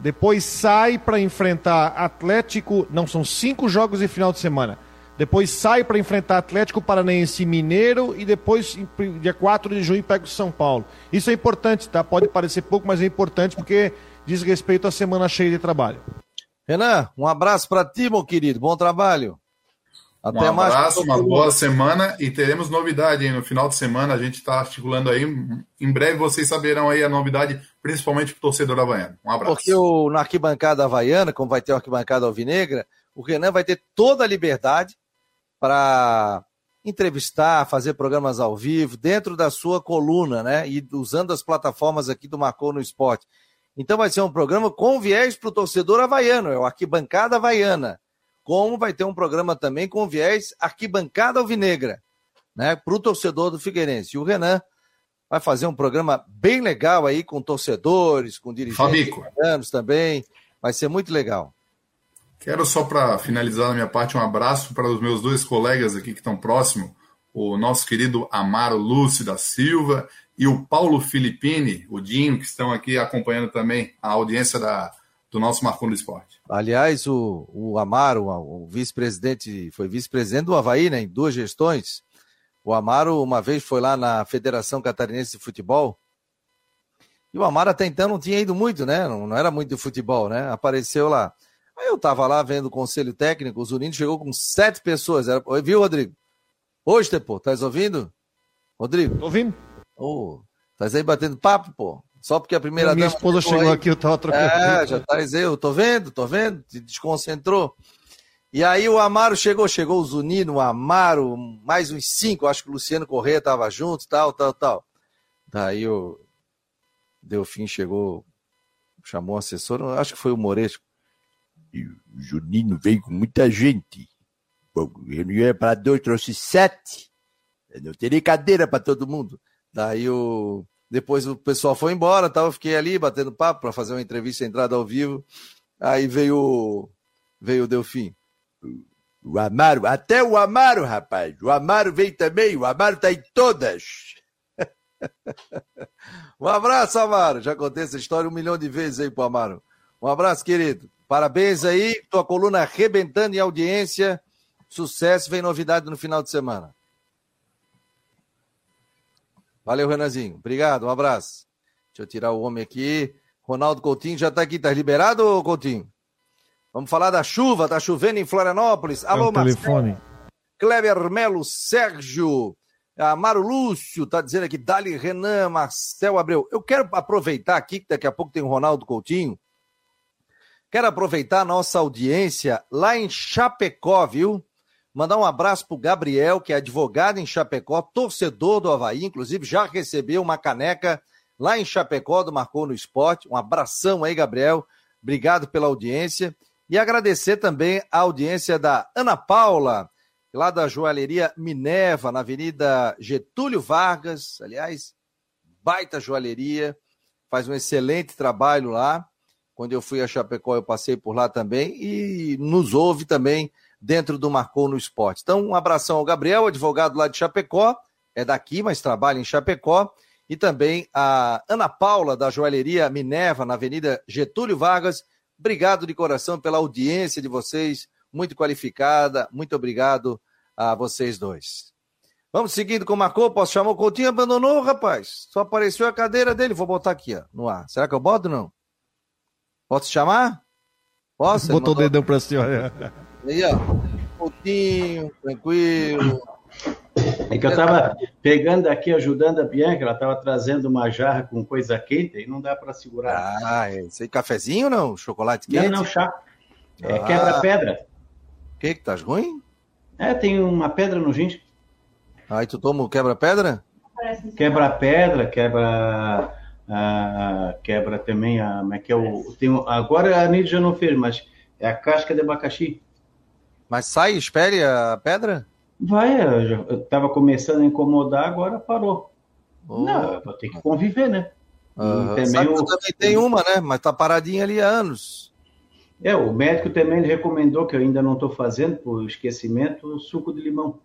B: Depois sai para enfrentar Atlético. Não, são cinco jogos em final de semana. Depois sai para enfrentar Atlético Paranaense Mineiro e depois, dia 4 de junho, pega o São Paulo. Isso é importante, tá? Pode parecer pouco, mas é importante porque diz respeito à semana cheia de trabalho.
A: Renan, um abraço para ti, meu querido. Bom trabalho.
C: Até um abraço, mais. uma boa semana e teremos novidade hein? no final de semana. A gente está articulando aí. Em breve vocês saberão aí a novidade, principalmente para o torcedor havaiano. Um abraço.
A: Porque o, na arquibancada havaiana, como vai ter uma arquibancada alvinegra, o Renan vai ter toda a liberdade para entrevistar, fazer programas ao vivo, dentro da sua coluna, né? E usando as plataformas aqui do Marcou no Esporte. Então vai ser um programa com viés para o torcedor havaiano, é o Arquibancada Havaiana como vai ter um programa também com viés arquibancada alvinegra, né, para o torcedor do Figueirense. E o Renan vai fazer um programa bem legal aí com torcedores, com dirigentes anos também. Vai ser muito legal.
C: Quero só para finalizar a minha parte um abraço para os meus dois colegas aqui que estão próximos, o nosso querido Amaro Lúcio da Silva e o Paulo Filippini, o Dinho, que estão aqui acompanhando também a audiência da, do nosso Marcon do Esporte.
A: Aliás, o, o Amaro, o vice-presidente, foi vice-presidente do Havaí, né, em duas gestões. O Amaro, uma vez, foi lá na Federação Catarinense de Futebol. E o Amaro até então não tinha ido muito, né? Não, não era muito de futebol, né? Apareceu lá. Aí eu tava lá vendo o conselho técnico, o Zunino chegou com sete pessoas. Era... Viu, Rodrigo? Hoje, pô, tá ouvindo? Rodrigo?
B: Tô ouvindo.
A: Ô, oh, tá aí batendo papo, pô. Só porque a primeira
B: Minha esposa chegou aí. aqui, eu tava trocando.
A: É, já tá dizendo, eu tô vendo, tô vendo, se desconcentrou. E aí o Amaro chegou, chegou o Zunino, o Amaro, mais uns cinco, acho que o Luciano Corrêa tava junto, tal, tal, tal. Daí o Delfim chegou, chamou o assessor, acho que foi o Moresco. E o Junino veio com muita gente. Bom, eu não ia para dois, trouxe sete. Eu não teria cadeira para todo mundo. Daí o depois o pessoal foi embora, tal, eu fiquei ali batendo papo para fazer uma entrevista entrada ao vivo. Aí veio veio o Delfim. O Amaro, até o Amaro, rapaz. O Amaro veio também, o Amaro tá em todas. [laughs] um abraço, Amaro. Já contei essa história um milhão de vezes aí pro Amaro. Um abraço, querido. Parabéns aí, tua coluna arrebentando em audiência. Sucesso, vem novidade no final de semana. Valeu, Renanzinho. Obrigado, um abraço. Deixa eu tirar o homem aqui. Ronaldo Coutinho já está aqui. Tá liberado, Coutinho? Vamos falar da chuva. Tá chovendo em Florianópolis. Alô, é telefone. Kleber Melo, Sérgio. Amaro Lúcio tá dizendo aqui, Dali Renan, Marcel Abreu. Eu quero aproveitar aqui, que daqui a pouco tem o Ronaldo Coutinho. Quero aproveitar a nossa audiência lá em Chapecó, viu? Mandar um abraço para o Gabriel, que é advogado em Chapecó, torcedor do Havaí, inclusive já recebeu uma caneca lá em Chapecó do Marcou no Esporte. Um abração aí, Gabriel. Obrigado pela audiência. E agradecer também a audiência da Ana Paula, lá da joalheria Minerva, na Avenida Getúlio Vargas. Aliás, baita joalheria, faz um excelente trabalho lá. Quando eu fui a Chapecó, eu passei por lá também e nos ouve também dentro do Marcou no Esporte. Então, um abração ao Gabriel, advogado lá de Chapecó, é daqui, mas trabalha em Chapecó, e também a Ana Paula, da joalheria Minerva, na Avenida Getúlio Vargas. Obrigado de coração pela audiência de vocês, muito qualificada, muito obrigado a vocês dois. Vamos seguindo com o Marcou, posso chamar o Coutinho? Abandonou, rapaz. Só apareceu a cadeira dele, vou botar aqui, ó, no ar. Será que eu boto ou não? Posso chamar?
B: Posso? Botou o dedão pra cima.
A: Aí, ó. Pouquinho, tranquilo.
E: É que eu estava pegando aqui, ajudando a Bianca, ela estava trazendo uma jarra com coisa quente e não dá para segurar.
A: Ah, esse aí cafezinho não? Chocolate quente?
E: Não, não, chá. É ah. quebra-pedra.
A: O que que tá ruim?
E: É, tem uma pedra no gin.
A: Aí tu toma o quebra-pedra?
E: Quebra-pedra, quebra... Ah, quebra também a... Como é que é o... Tem, agora a Nid já não fez, mas é a casca de abacaxi.
A: Mas sai, espere a pedra?
E: Vai, eu estava começando a incomodar, agora parou. Oh. Não, vou ter que conviver, né?
A: Uhum. Também, o... também tem uma, né? Mas tá paradinha ali há anos.
E: É, o médico também recomendou, que eu ainda não estou fazendo, por esquecimento, suco de limão.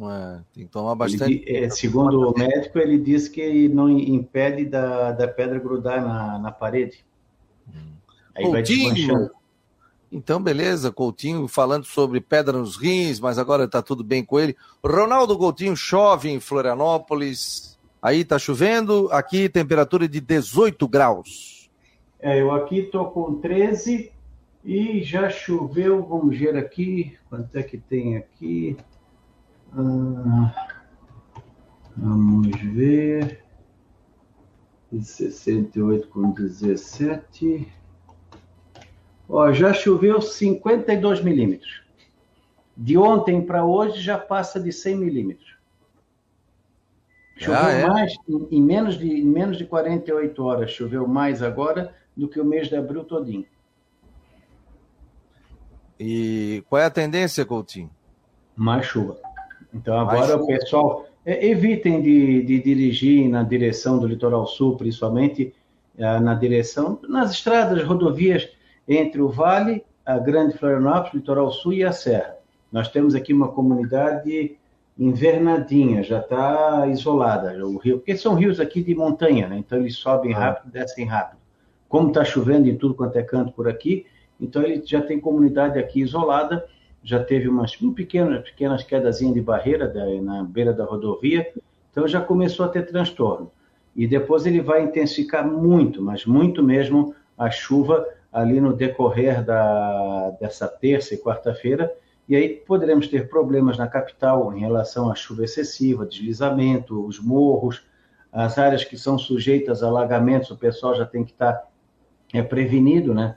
A: É, tem que tomar bastante.
E: Ele, é, segundo o médico, ele disse que não impede da, da pedra grudar na, na parede.
A: Hum. Aí vai desmanchando. Então, beleza, Coutinho falando sobre pedra nos rins, mas agora está tudo bem com ele. Ronaldo Coutinho chove em Florianópolis. Aí está chovendo, aqui temperatura de 18 graus.
E: É, eu aqui estou com 13 E já choveu, vamos ver aqui, quanto é que tem aqui? Ah, vamos ver. 68 com 17. Ó, já choveu 52 milímetros. De ontem para hoje já passa de 100 milímetros. Choveu ah, é? mais, em, em, menos de, em menos de 48 horas, choveu mais agora do que o mês de abril todinho.
A: E qual é a tendência, Coutinho?
E: Mais chuva. Então agora o pessoal é, evitem de, de, dirigir na direção do litoral sul, principalmente é, na direção nas estradas, rodovias entre o Vale, a Grande Florianópolis, litoral sul e a Serra. Nós temos aqui uma comunidade invernadinha, já está isolada o rio, porque são rios aqui de montanha, né? então eles sobem ah. rápido, descem rápido. Como está chovendo em tudo quanto é canto por aqui, então ele já tem comunidade aqui isolada, já teve umas um pequenas, pequenas quedazinhas de barreira da, na beira da rodovia, então já começou a ter transtorno. E depois ele vai intensificar muito, mas muito mesmo, a chuva ali no decorrer da, dessa terça e quarta-feira, e aí poderemos ter problemas na capital em relação à chuva excessiva, deslizamento, os morros, as áreas que são sujeitas a alagamentos, o pessoal já tem que estar é, prevenido, né?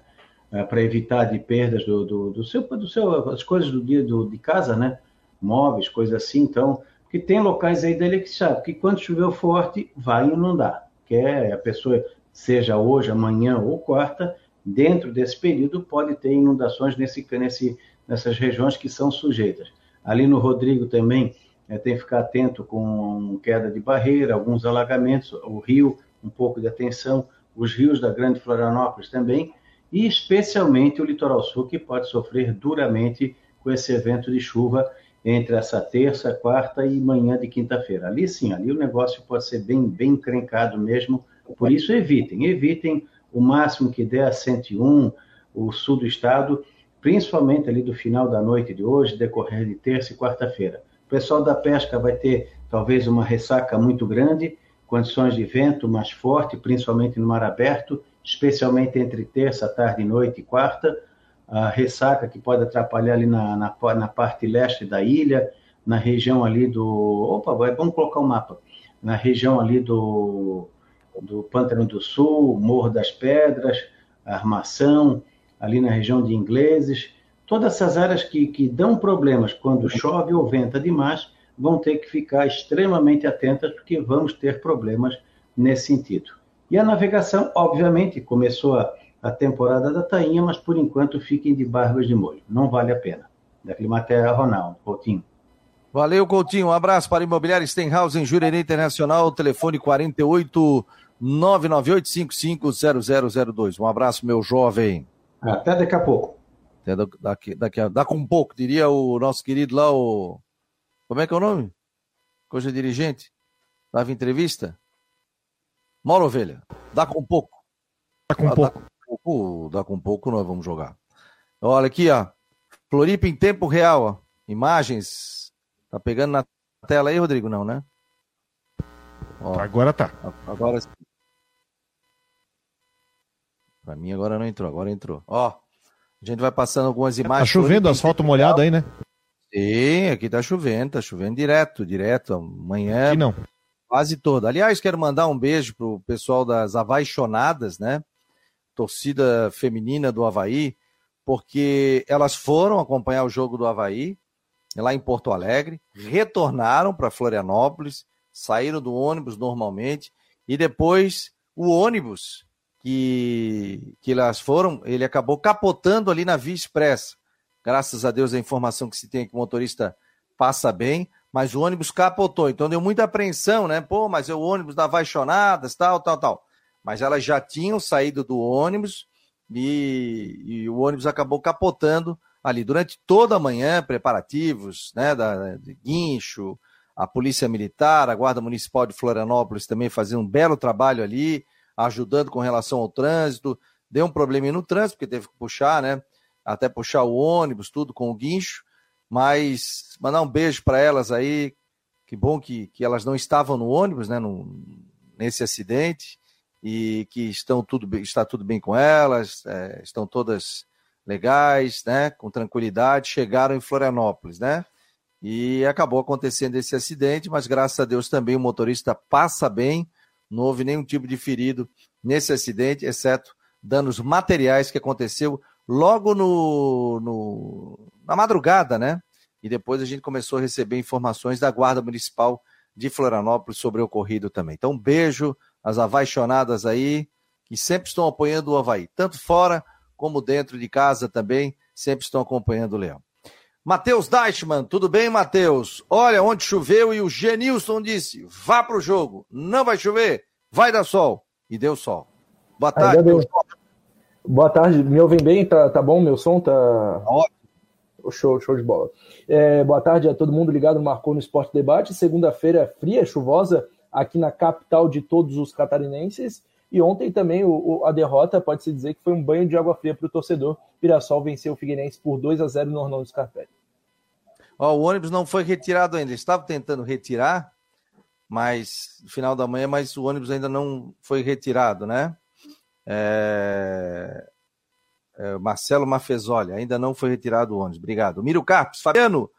E: é, para evitar de perdas do, do, do, seu, do seu, as coisas do dia do, de casa, né? Móveis, coisas assim. Então, que tem locais aí dele que sabe que quando choveu forte vai inundar. Quer a pessoa seja hoje, amanhã ou quarta, dentro desse período pode ter inundações nesse, nesse, nessas regiões que são sujeitas. Ali no Rodrigo também é, tem que ficar atento com queda de barreira, alguns alagamentos, o rio, um pouco de atenção, os rios da Grande Florianópolis também, e especialmente o litoral sul, que pode sofrer duramente com esse evento de chuva entre essa terça, quarta e manhã de quinta-feira. Ali sim, ali o negócio pode ser bem, bem encrencado mesmo, por isso evitem, evitem o máximo que der a 101, o sul do estado, principalmente ali do final da noite de hoje, decorrer de terça e quarta-feira. O pessoal da pesca vai ter talvez uma ressaca muito grande, condições de vento mais forte, principalmente no mar aberto, especialmente entre terça, tarde, noite e quarta. A ressaca que pode atrapalhar ali na, na, na parte leste da ilha, na região ali do. Opa, vamos colocar o um mapa. Na região ali do, do Pântano do Sul, Morro das Pedras, Armação, ali na região de Ingleses. Todas essas áreas que, que dão problemas quando chove ou venta demais vão ter que ficar extremamente atentas, porque vamos ter problemas nesse sentido. E a navegação, obviamente, começou a, a temporada da tainha, mas por enquanto fiquem de barbas de molho. Não vale a pena. Da Climaterra, Ronaldo, Coutinho.
A: Valeu, Coutinho. Um abraço para Imobiliária Stenhouse em Jurerê Internacional, telefone 48 998550002. Um abraço, meu jovem.
E: Até daqui a pouco.
A: Até daqui, daqui a, daqui um pouco, diria o nosso querido lá, o. Como é que é o nome? Coisa dirigente? Dava entrevista? Mauro Ovelha, dá com pouco.
B: Dá com dá, pouco.
A: Dá com pouco, dá com pouco, nós vamos jogar. Olha aqui, ó. Floripa em tempo real, ó. Imagens. Tá pegando na tela aí, Rodrigo? Não, né?
B: Ó, agora tá.
A: Agora Pra mim agora não entrou, agora entrou. Ó, a gente vai passando algumas imagens.
B: Tá chovendo, asfalto molhado aí, né?
A: Sim, aqui tá chovendo, tá chovendo direto, direto. Amanhã. Aqui
B: não.
A: Quase toda. Aliás, quero mandar um beijo pro pessoal das Avaixonadas, né? Torcida feminina do Havaí, porque elas foram acompanhar o jogo do Havaí, lá em Porto Alegre, retornaram para Florianópolis, saíram do ônibus normalmente, e depois o ônibus que, que elas foram, ele acabou capotando ali na Via Expressa. Graças a Deus a informação que se tem é que o motorista passa bem, mas o ônibus capotou. Então deu muita apreensão, né? Pô, mas é o ônibus da Vaixonadas, tal, tal, tal. Mas elas já tinham saído do ônibus e, e o ônibus acabou capotando ali durante toda a manhã, preparativos, né? Da, de guincho, a Polícia Militar, a Guarda Municipal de Florianópolis também fazia um belo trabalho ali, ajudando com relação ao trânsito. Deu um probleminha no trânsito, porque teve que puxar, né? Até puxar o ônibus, tudo com o guincho. Mas mandar um beijo para elas aí. Que bom que, que elas não estavam no ônibus, né? No, nesse acidente. E que estão tudo, está tudo bem com elas, é, estão todas legais, né, com tranquilidade, chegaram em Florianópolis, né? E acabou acontecendo esse acidente, mas graças a Deus também o motorista passa bem, não houve nenhum tipo de ferido nesse acidente, exceto danos materiais que aconteceu logo no, no, na madrugada, né? E depois a gente começou a receber informações da Guarda Municipal de Florianópolis sobre o ocorrido também. Então, um beijo às apaixonadas aí, que sempre estão apoiando o Havaí, tanto fora como dentro de casa também, sempre estão acompanhando o Leão. Matheus Deichmann, tudo bem, Matheus? Olha, onde choveu e o Genilson disse: vá para o jogo, não vai chover, vai dar sol. E deu sol. Boa tarde, meu
F: Boa tarde, me ouvem bem? Tá, tá bom? Meu som tá. Ótimo. Show, show de bola. É, boa tarde a todo mundo ligado no Marcou no Esporte Debate. Segunda-feira fria, chuvosa, aqui na capital de todos os catarinenses. E ontem também o, a derrota, pode-se dizer que foi um banho de água fria para o torcedor. Pirassol venceu o Figueirense por 2 a 0 no Orlando Scarpelli.
A: Ó, o ônibus não foi retirado ainda. Estava tentando retirar, mas no final da manhã, mas o ônibus ainda não foi retirado, né? É... É, Marcelo Mafezoli, ainda não foi retirado o ônibus. Obrigado. Miro Carpes, Fabiano,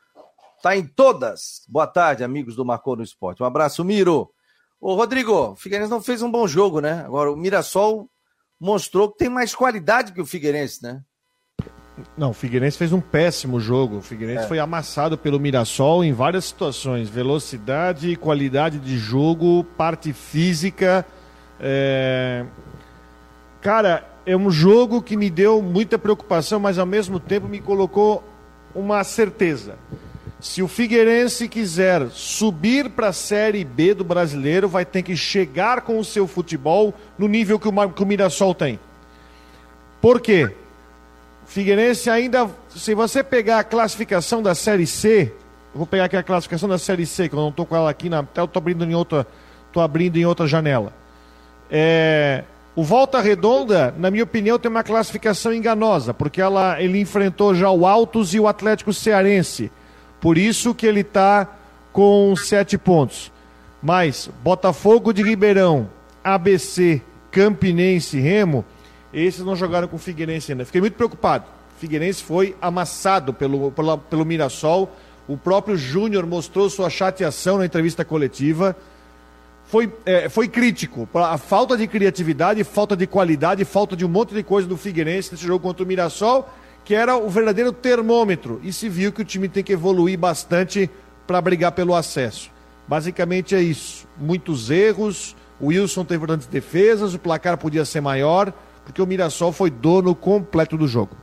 A: tá em todas. Boa tarde, amigos do Marcou no Esporte. Um abraço, Miro. Ô, Rodrigo, o Figueirense não fez um bom jogo, né? Agora, o Mirassol mostrou que tem mais qualidade que o Figueirense, né?
B: Não, o Figueirense fez um péssimo jogo. O Figueirense é. foi amassado pelo Mirassol em várias situações. Velocidade, qualidade de jogo, parte física. É... Cara, é um jogo que me deu muita preocupação, mas ao mesmo tempo me colocou uma certeza. Se o Figueirense quiser subir para a Série B do brasileiro, vai ter que chegar com o seu futebol no nível que o, que o Mirassol tem. Por quê? Figueirense ainda, se você pegar a classificação da Série C, vou pegar aqui a classificação da Série C, que eu não estou com ela aqui, na, eu estou abrindo em outra, abrindo em outra janela. É, o Volta Redonda, na minha opinião, tem uma classificação enganosa, porque ela, ele enfrentou já o Altos e o Atlético Cearense. Por isso que ele está com sete pontos. Mas Botafogo de Ribeirão, ABC, Campinense, Remo, esses não jogaram com o Figueirense ainda. Fiquei muito preocupado. O Figueirense foi amassado pelo, pelo, pelo Mirassol. O próprio Júnior mostrou sua chateação na entrevista coletiva foi, é, foi crítico. A falta de criatividade, falta de qualidade, falta de um monte de coisa do Figueirense nesse jogo contra o Mirassol, que era o verdadeiro termômetro. E se viu que o time tem que evoluir bastante para brigar pelo acesso. Basicamente é isso. Muitos erros. O Wilson teve grandes defesas, o placar podia ser maior, porque o Mirassol foi dono completo do jogo.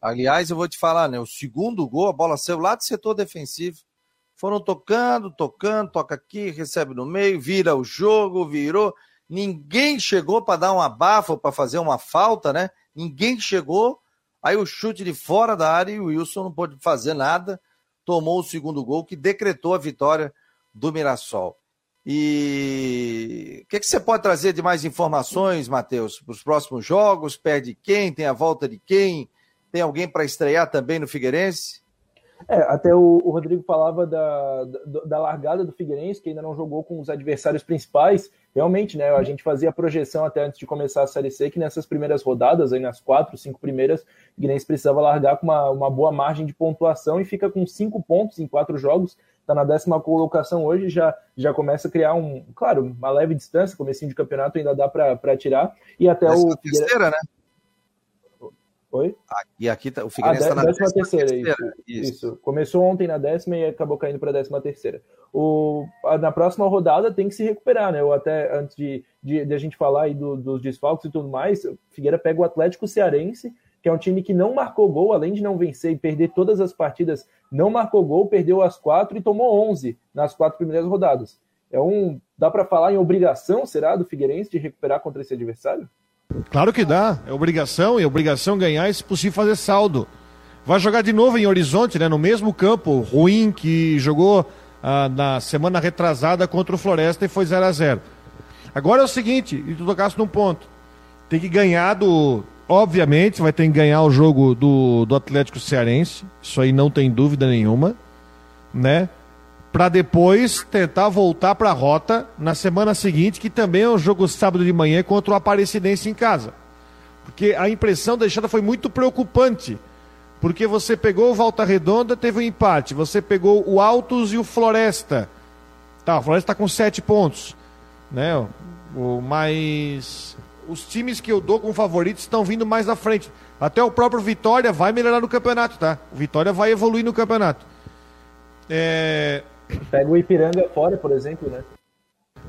A: Aliás, eu vou te falar, né? O segundo gol, a bola saiu lá do setor defensivo. Foram tocando, tocando, toca aqui, recebe no meio, vira o jogo, virou. Ninguém chegou para dar um abafo, para fazer uma falta, né? Ninguém chegou. Aí o chute de fora da área e o Wilson não pôde fazer nada. Tomou o segundo gol que decretou a vitória do Mirassol. E o que, que, você pode trazer de mais informações, Matheus, para os próximos jogos? Perde quem? Tem a volta de quem? Tem alguém para estrear também no Figueirense?
F: É, até o, o Rodrigo falava da, da, da, largada do Figueirense, que ainda não jogou com os adversários principais. Realmente, né? A gente fazia a projeção até antes de começar a Série C que nessas primeiras rodadas, aí nas quatro, cinco primeiras, o Figueirense precisava largar com uma, uma boa margem de pontuação e fica com cinco pontos em quatro jogos. Está na décima colocação hoje, já, já começa a criar um, claro, uma leve distância, comecinho de campeonato ainda dá para tirar. E até Mas o.
A: Terceira, né?
F: Oi?
A: Ah, e aqui tá, o Figueirense está
F: na décima, décima terceira, terceira. Isso, isso. isso, Começou ontem na décima e acabou caindo para a décima terceira. O, na próxima rodada tem que se recuperar, né? Ou até antes de, de, de, a gente falar aí do, dos desfalques e tudo mais, Figueira pega o Atlético Cearense, que é um time que não marcou gol, além de não vencer e perder todas as partidas, não marcou gol, perdeu as quatro e tomou 11 nas quatro primeiras rodadas. É um, dá para falar em obrigação, será, do Figueirense de recuperar contra esse adversário?
B: Claro que dá. É obrigação, e obrigação ganhar e, se possível, fazer saldo. Vai jogar de novo em Horizonte, né? No mesmo campo ruim que jogou ah, na semana retrasada contra o Floresta e foi 0 a 0 Agora é o seguinte, e tu tocaste num ponto. Tem que ganhar do. Obviamente, vai ter que ganhar o jogo do, do Atlético Cearense. Isso aí não tem dúvida nenhuma. Né? para depois tentar voltar para a rota na semana seguinte, que também é um jogo sábado de manhã contra o Aparecidense em casa. Porque a impressão deixada foi muito preocupante Porque você pegou o Volta Redonda, teve um empate. Você pegou o Altos e o Floresta. Tá, o Floresta está com sete pontos. Né? O, mas os times que eu dou como favoritos estão vindo mais à frente. Até o próprio Vitória vai melhorar no campeonato, tá? O Vitória vai evoluir no campeonato.
F: É... Pega o Ipiranga fora, por exemplo, né?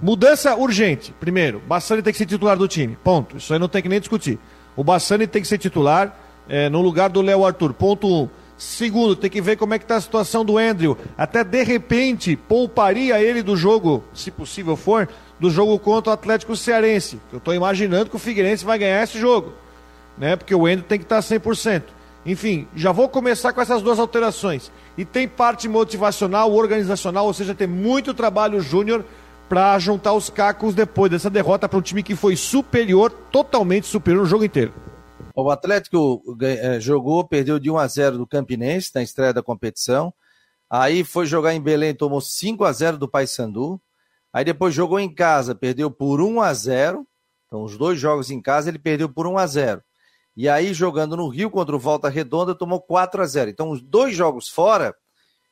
B: Mudança urgente. Primeiro, Bassani tem que ser titular do time. Ponto. Isso aí não tem que nem discutir. O Bassani tem que ser titular é, no lugar do Léo Arthur. Ponto um. Segundo, tem que ver como é que está a situação do Andrew. Até de repente pouparia ele do jogo, se possível for, do jogo contra o Atlético Cearense. Eu estou imaginando que o Figueirense vai ganhar esse jogo, né? Porque o Andrew tem que estar tá 100%. Enfim, já vou começar com essas duas alterações. E tem parte motivacional, organizacional, ou seja, tem muito trabalho júnior para juntar os cacos depois dessa derrota para um time que foi superior, totalmente superior no jogo inteiro.
A: O Atlético eh, jogou, perdeu de 1 a 0 do Campinense na estreia da competição. Aí foi jogar em Belém, tomou 5 a 0 do Paysandu. Aí depois jogou em casa, perdeu por 1 a 0. Então os dois jogos em casa ele perdeu por 1 a 0. E aí jogando no Rio contra o Volta Redonda tomou 4 a 0. Então os dois jogos fora,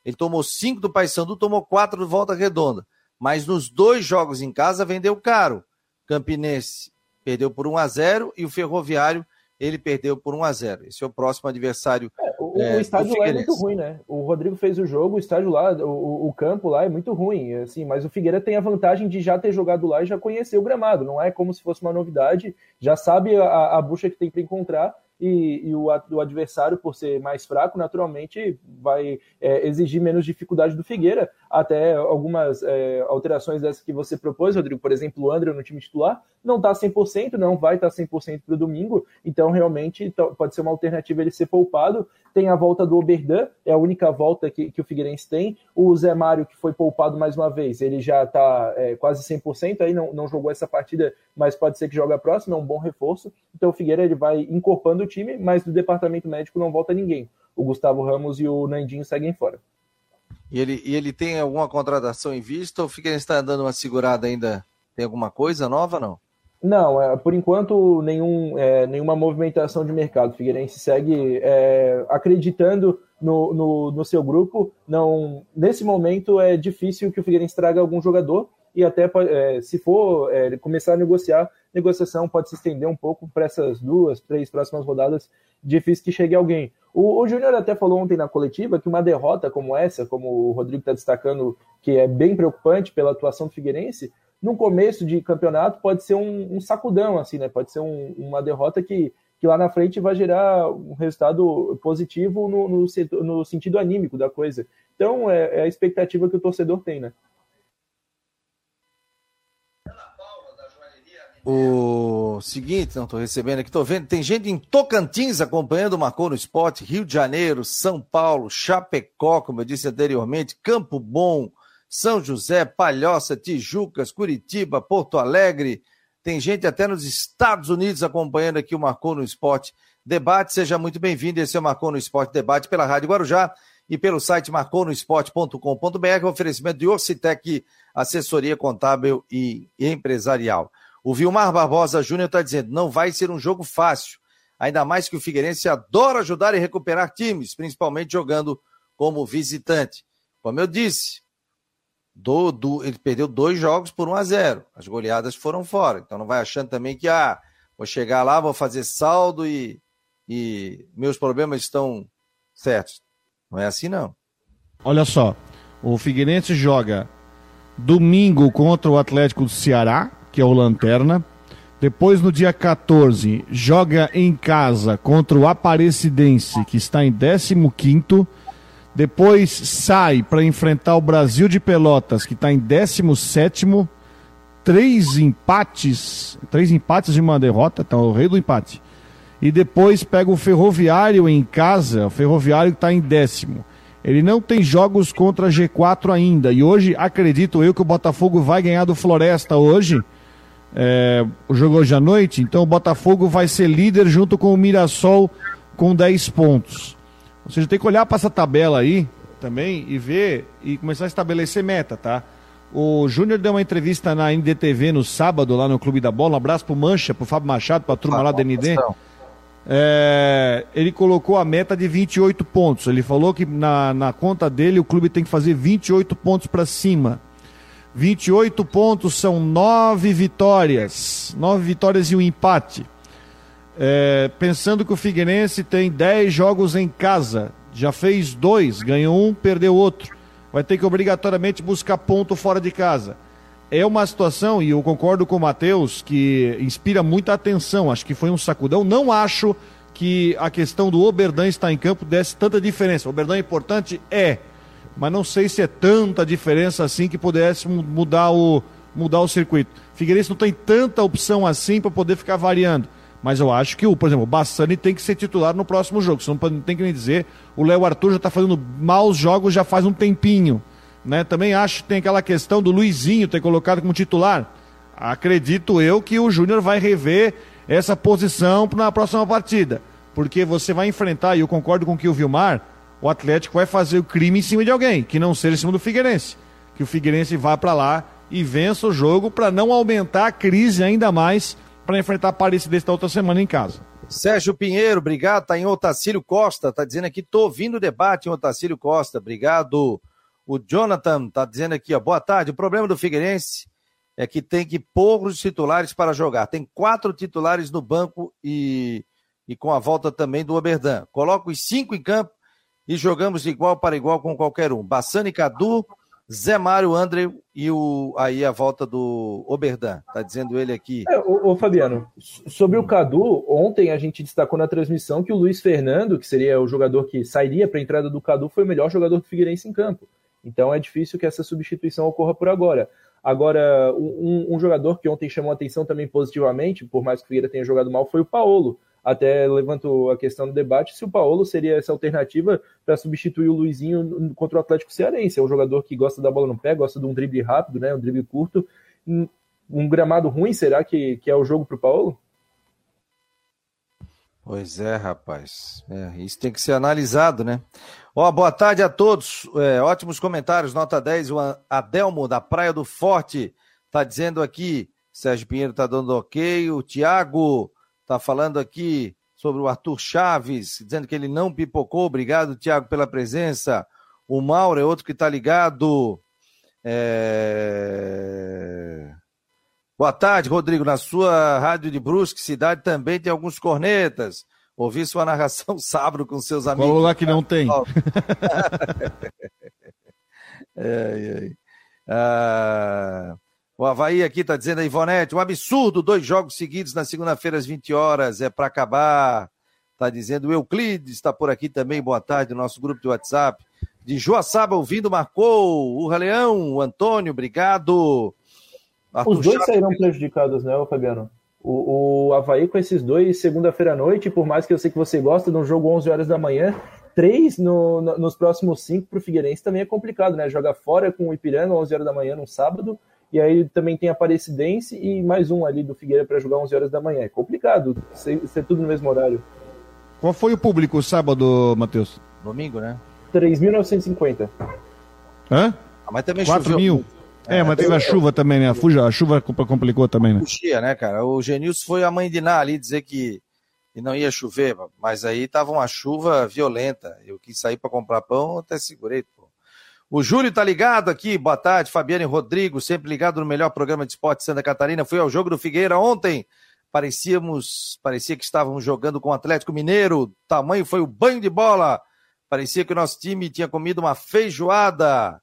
A: ele tomou 5 do Paysandu, tomou 4 do Volta Redonda. Mas nos dois jogos em casa vendeu caro. Campinense perdeu por 1 a 0 e o Ferroviário ele perdeu por 1 a 0 Esse é o próximo adversário.
F: O, é, o, estádio lá é muito ruim, né? O Rodrigo fez o jogo, o estádio lá, o, o, campo lá é muito ruim, assim, mas o Figueira tem a vantagem de já ter jogado lá e já conhecer o gramado, não é como se fosse uma novidade, já sabe a, a bucha que tem para encontrar e, e o, o, adversário, por ser mais fraco, naturalmente vai é, exigir menos dificuldade do Figueira. Até algumas é, alterações dessas que você propôs, Rodrigo, por exemplo, o André no time titular, não está 100%, não vai estar tá 100% para o domingo, então realmente pode ser uma alternativa ele ser poupado. Tem a volta do Oberdan, é a única volta que, que o Figueirense tem. O Zé Mário, que foi poupado mais uma vez, ele já está é, quase 100%, aí não, não jogou essa partida, mas pode ser que jogue a próxima, é um bom reforço. Então o Figueira ele vai incorporando time, mas do departamento médico não volta ninguém. O Gustavo Ramos e o Nandinho seguem fora.
A: E ele, e ele tem alguma contratação em vista ou o Figueirense está dando uma segurada ainda? Tem alguma coisa nova não?
F: Não, é, por enquanto nenhum, é, nenhuma movimentação de mercado. O Figueirense segue é, acreditando no, no, no, seu grupo. Não, nesse momento é difícil que o Figueirense traga algum jogador e até é, se for é, começar a negociar, negociação pode se estender um pouco para essas duas, três próximas rodadas. Difícil que chegue alguém. O, o Júnior até falou ontem na coletiva que uma derrota como essa, como o Rodrigo está destacando, que é bem preocupante pela atuação do Figueirense, no começo de campeonato pode ser um, um sacudão, assim, né? Pode ser um, uma derrota que, que lá na frente vai gerar um resultado positivo no, no, setor, no sentido anímico da coisa. Então é, é, a expectativa que o torcedor tem, né?
A: O seguinte, não estou recebendo aqui, estou vendo, tem gente em Tocantins acompanhando o Marcou no Esporte, Rio de Janeiro, São Paulo, Chapecó, como eu disse anteriormente, Campo Bom, são José, Palhoça, Tijucas, Curitiba, Porto Alegre. Tem gente até nos Estados Unidos acompanhando aqui o Marcou no Esporte Debate. Seja muito bem-vindo. Esse é o Marcou no Esporte Debate pela Rádio Guarujá e pelo site marconosport.com.br, oferecimento de Orcitec, assessoria contábil e empresarial. O Vilmar Barbosa Júnior está dizendo: não vai ser um jogo fácil, ainda mais que o Figueirense adora ajudar e recuperar times, principalmente jogando como visitante. Como eu disse, do, do, ele perdeu dois jogos por 1 a 0 As goleadas foram fora. Então não vai achando também que ah, vou chegar lá, vou fazer saldo e, e meus problemas estão certos. Não é assim, não.
B: Olha só, o Figueirense joga domingo contra o Atlético do Ceará, que é o Lanterna. Depois, no dia 14, joga em casa contra o Aparecidense, que está em 15 quinto depois sai para enfrentar o Brasil de Pelotas, que está em 17 três empates, três empates e uma derrota, tá o rei do empate. E depois pega o Ferroviário em casa, o Ferroviário está em décimo. Ele não tem jogos contra G4 ainda. E hoje acredito eu que o Botafogo vai ganhar do Floresta hoje. É, o jogo hoje à noite. Então o Botafogo vai ser líder junto com o Mirassol com 10 pontos. Ou seja, tem que olhar para essa tabela aí também e ver e começar a estabelecer meta, tá? O Júnior deu uma entrevista na NDTV no sábado, lá no Clube da Bola. Um abraço pro Mancha, pro Fábio Machado, pra turma ah, lá da ND. É, ele colocou a meta de 28 pontos. Ele falou que na, na conta dele o clube tem que fazer 28 pontos para cima. 28 pontos são 9 vitórias. 9 vitórias e um empate. É, pensando que o Figueirense tem 10 jogos em casa, já fez dois, ganhou um, perdeu outro. Vai ter que obrigatoriamente buscar ponto fora de casa. É uma situação, e eu concordo com o Matheus, que inspira muita atenção. Acho que foi um sacudão. Não acho que a questão do Oberdan estar em campo desse tanta diferença. O Oberdan é importante? É. Mas não sei se é tanta diferença assim que pudesse mudar o, mudar o circuito. Figueirense não tem tanta opção assim para poder ficar variando. Mas eu acho que, o, por exemplo, o Bassani tem que ser titular no próximo jogo. Você não tem que me dizer. O Léo Arthur já está fazendo maus jogos já faz um tempinho. Né? Também acho que tem aquela questão do Luizinho ter colocado como titular. Acredito eu que o Júnior vai rever essa posição na próxima partida. Porque você vai enfrentar, e eu concordo com o que o Vilmar, o Atlético vai fazer o crime em cima de alguém, que não seja em cima do Figueirense. Que o Figueirense vá para lá e vença o jogo para não aumentar a crise ainda mais para enfrentar a Aparecidense da outra semana em casa.
A: Sérgio Pinheiro, obrigado. Tá em Otacílio Costa, tá dizendo aqui, tô ouvindo o debate em Otacílio Costa. Obrigado. O Jonathan tá dizendo aqui, ó, boa tarde. O problema do Figueirense é que tem que pôr os titulares para jogar. Tem quatro titulares no banco e, e com a volta também do Oberdan. Coloca os cinco em campo e jogamos de igual para igual com qualquer um. Bassani Cadu, Zé Mário, André e o, aí a volta do Oberdan, tá dizendo ele aqui.
F: É, ô, Fabiano, sobre o Cadu, ontem a gente destacou na transmissão que o Luiz Fernando, que seria o jogador que sairia para a entrada do Cadu, foi o melhor jogador do Figueirense em campo. Então é difícil que essa substituição ocorra por agora. Agora, um, um jogador que ontem chamou a atenção também positivamente, por mais que o Figueira tenha jogado mal, foi o Paulo até levanto a questão do debate se o Paulo seria essa alternativa para substituir o Luizinho contra o Atlético Cearense. É um jogador que gosta da bola no pé, gosta de um drible rápido, né, um drible curto. Um gramado ruim, será que, que é o jogo para o Paulo?
A: Pois é, rapaz. É, isso tem que ser analisado, né? Ó, boa tarde a todos. É, ótimos comentários. Nota 10, o Adelmo da Praia do Forte tá dizendo aqui. Sérgio Pinheiro tá dando ok. O Tiago Está falando aqui sobre o Arthur Chaves, dizendo que ele não pipocou. Obrigado, Tiago, pela presença. O Mauro é outro que está ligado. É... Boa tarde, Rodrigo. Na sua rádio de Brusque, cidade, também tem alguns cornetas. Ouvi sua narração [laughs] sábado com seus amigos.
B: Qual lugar que não tem?
A: é, é. [laughs] [laughs] Ah... O Havaí aqui está dizendo a Ivonete, um absurdo, dois jogos seguidos na segunda-feira às 20 horas, é para acabar. Está dizendo o Euclides, está por aqui também, boa tarde, nosso grupo de WhatsApp. De Joaçaba, ouvindo, marcou. O Leão, o Antônio, obrigado.
F: Arthur Os dois Chaves... saíram prejudicados, né, Fabiano? O, o Havaí com esses dois, segunda-feira à noite, por mais que eu sei que você gosta de um jogo 11 horas da manhã, três no, no, nos próximos cinco para o Figueirense também é complicado, né? Jogar fora com o Ipiranga 11 horas da manhã no sábado e aí também tem a Aparecidense e mais um ali do Figueira para jogar 11 horas da manhã. É complicado ser, ser, tudo no mesmo horário.
B: Qual foi o público sábado, Matheus?
A: Domingo, né?
F: 3.950.
B: Hã? Ah, mas também 4 choveu. mil. É, é, mas teve a chuva também, né? A, fuja, a chuva complicou também, né?
A: Puxia, né, cara? O Genilson foi a mãe de Ná ali dizer que, que não ia chover, mas aí tava uma chuva violenta. Eu quis sair para comprar pão, até segurei. O Júlio tá ligado aqui, boa tarde, Fabiano e Rodrigo, sempre ligado no melhor programa de esporte de Santa Catarina. Fui ao jogo do Figueira ontem, parecíamos, parecia que estávamos jogando com o Atlético Mineiro, tamanho foi o banho de bola, parecia que o nosso time tinha comido uma feijoada.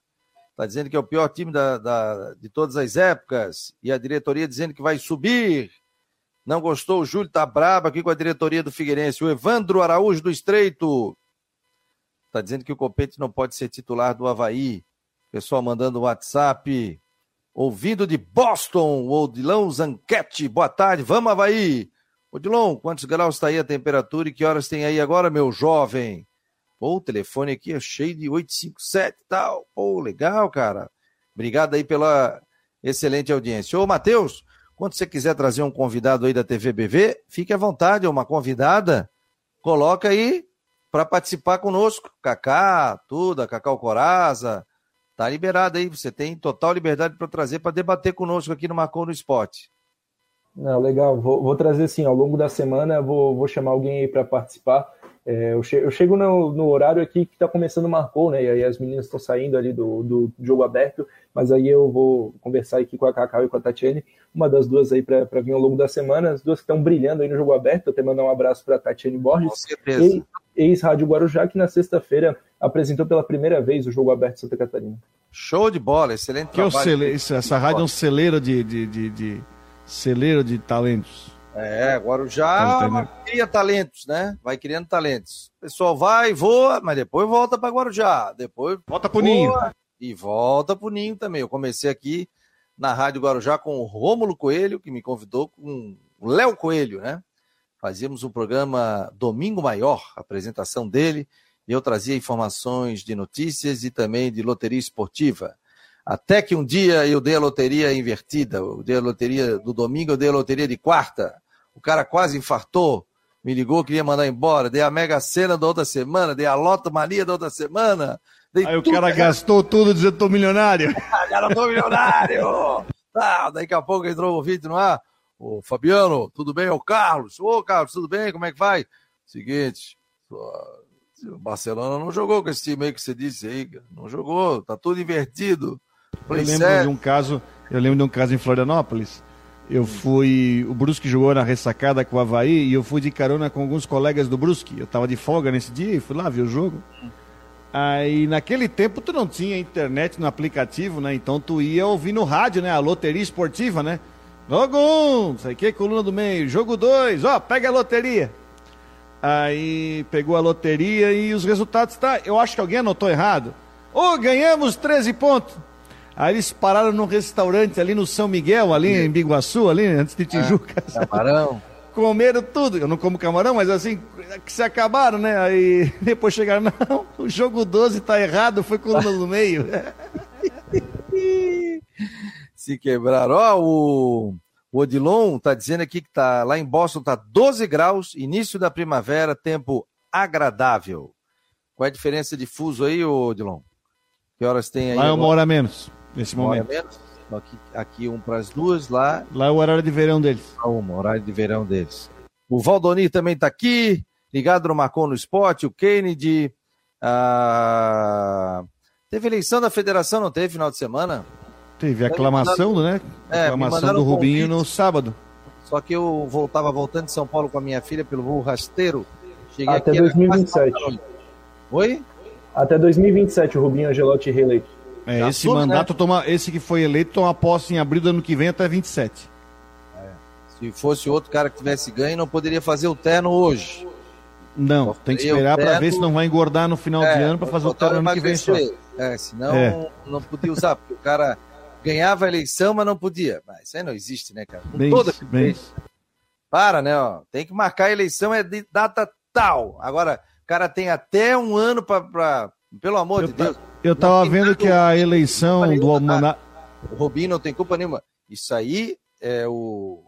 A: Tá dizendo que é o pior time da, da, de todas as épocas, e a diretoria dizendo que vai subir. Não gostou, o Júlio tá brabo aqui com a diretoria do Figueirense. O Evandro Araújo do Estreito, Está dizendo que o Copete não pode ser titular do Havaí. Pessoal mandando WhatsApp. Ouvindo de Boston, Odilon Zanquete. Boa tarde, vamos, Havaí. Odilon, quantos graus está aí a temperatura e que horas tem aí agora, meu jovem? Pô, o telefone aqui é cheio de 857 e tal. Pô, legal, cara. Obrigado aí pela excelente audiência. Ô, Matheus, quando você quiser trazer um convidado aí da TV BV, fique à vontade, uma convidada, coloca aí para participar conosco. Cacá, tudo, a Cacau Coraza, tá liberado aí. Você tem total liberdade para trazer para debater conosco aqui no Marcou no Esporte.
F: Não, legal. Vou, vou trazer sim, ao longo da semana, vou, vou chamar alguém aí para participar. É, eu, che eu, chego no, no, horário aqui que está começando o Marcou, né? E aí as meninas estão saindo ali do, do, jogo aberto, mas aí eu vou conversar aqui com a Cacau e com a Tatiane, uma das duas aí para vir ao longo da semana, as duas que estão brilhando aí no jogo aberto. Até mandar um abraço para a Tatiane Borges, com certeza. ex-Rádio Guarujá, que na sexta-feira apresentou pela primeira vez o jogo aberto de Santa Catarina.
A: Show de bola, excelente
B: que trabalho. É essa rádio é um celeiro de, de, de, de celeiro de talentos.
A: É, agora já tá cria talentos, né? Vai criando talentos. O pessoal vai, voa, mas depois volta para Guarujá. Depois
B: volta pro Ninho.
A: E volta pro Ninho também. Eu comecei aqui na Rádio Guarujá com o Rômulo Coelho, que me convidou com o Léo Coelho, né? Fazíamos um programa Domingo Maior, a apresentação dele, e eu trazia informações de notícias e também de loteria esportiva. Até que um dia eu dei a loteria invertida, eu dei a loteria do domingo, eu dei a loteria de quarta o cara quase infartou, me ligou, queria mandar embora, dei a Mega Sena da outra semana, dei a Loto Mania da outra semana.
B: Aí o cara gastou tudo dizendo tô milionário. [laughs]
A: Já não tô milionário! tá, daqui a pouco entrou o vídeo no ar. Ô, Fabiano, tudo bem? Ô, Carlos. Ô, Carlos, tudo bem? Como é que vai? Seguinte, o Barcelona não jogou com esse time aí que você disse aí, não jogou, tá tudo invertido.
B: Eu lembro de um caso, eu lembro de um caso em Florianópolis, eu fui. O Brusque jogou na ressacada com o Havaí e eu fui de carona com alguns colegas do Brusque. Eu tava de folga nesse dia e fui lá ver o jogo. Aí naquele tempo tu não tinha internet no aplicativo, né? Então tu ia ouvir no rádio, né? A loteria esportiva, né? Jogo 1, um, sei que, coluna do meio. Jogo 2, ó, pega a loteria. Aí pegou a loteria e os resultados tá. Eu acho que alguém anotou errado. Ô, oh, ganhamos 13 pontos. Aí eles pararam num restaurante ali no São Miguel, ali em Biguaçu, ali antes de Tijuca.
A: Ah, camarão. [laughs]
B: Comeram tudo. Eu não como camarão, mas assim, que se acabaram, né? Aí [laughs] depois chegaram, não, o jogo 12 tá errado, foi com o no meio. [laughs]
A: se quebraram. Ó, o, o Odilon tá dizendo aqui que tá lá em Boston tá 12 graus, início da primavera, tempo agradável. Qual é a diferença de fuso aí, Odilon? Que horas tem aí?
B: Lá é uma hora menos nesse momento.
A: Menos. Aqui, aqui um para as duas, lá.
B: Lá é o horário de verão deles.
A: Uma, horário de verão deles. O Valdoni também está aqui, ligado no Marcon no Esporte, o Kennedy. Ah... Teve eleição da federação, não teve final de semana?
B: Teve aclamação, mandaram... né? É, aclamação do Rubinho no sábado.
A: Só que eu voltava voltando de São Paulo com a minha filha pelo voo rasteiro.
F: Cheguei Até aqui, 2027.
A: Oi?
F: Até 2027 o Rubinho Angelotti reeleito.
B: É, esse assume, mandato né? toma, esse que foi eleito toma posse em abril do ano que vem até 27.
A: É. Se fosse outro cara que tivesse ganho, não poderia fazer o terno hoje.
B: Não, tem que esperar para ver se não vai engordar no final é, de ano para fazer o terno ano que vem só.
A: É, senão é. não podia usar, porque o cara ganhava a eleição, mas não podia. Mas isso aí não existe, né, cara?
B: Com bem toda isso, bem
A: Para, né, ó. Tem que marcar a eleição é de data tal. Agora, o cara tem até um ano para pelo amor de Deus.
B: Eu tava vendo que a eleição do Almaná.
A: O Rubinho não tem culpa nenhuma. Isso aí é o.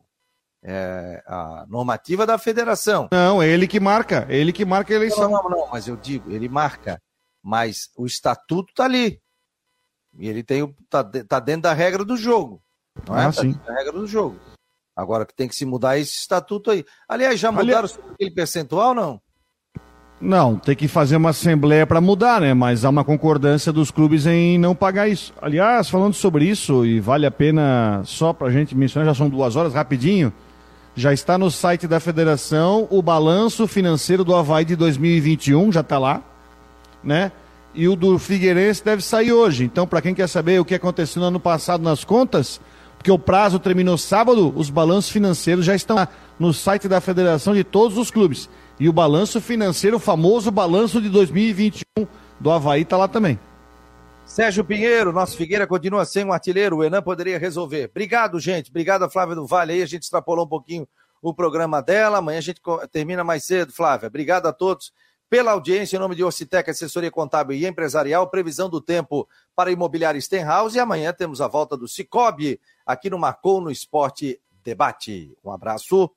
A: É a normativa da federação.
B: Não, é ele que marca. É ele que marca a eleição.
A: Não, não, não, mas eu digo, ele marca. Mas o estatuto tá ali. E ele tem o, tá, tá dentro da regra do jogo. Não é?
B: Ah, tá sim.
A: da regra do jogo. Agora que tem que se mudar esse estatuto aí. Aliás, já mudaram Ali... aquele percentual, não?
B: Não, tem que fazer uma assembleia para mudar, né? Mas há uma concordância dos clubes em não pagar isso. Aliás, falando sobre isso, e vale a pena só para a gente mencionar, já são duas horas, rapidinho. Já está no site da federação o balanço financeiro do Havaí de 2021, já está lá, né? E o do Figueirense deve sair hoje. Então, para quem quer saber o que aconteceu no ano passado nas contas, porque o prazo terminou sábado, os balanços financeiros já estão lá no site da federação de todos os clubes. E o balanço financeiro, o famoso balanço de 2021 do Havaí está lá também.
A: Sérgio Pinheiro, nosso Figueira continua sem um artilheiro, o Enan poderia resolver. Obrigado, gente. Obrigado a Flávia do Vale aí. A gente extrapolou um pouquinho o programa dela. Amanhã a gente termina mais cedo, Flávia. Obrigado a todos pela audiência. Em nome de Ocitec, assessoria contábil e empresarial, previsão do tempo para imobiliário Stenhouse. E amanhã temos a volta do Cicobi aqui no Marcou no Esporte Debate. Um abraço.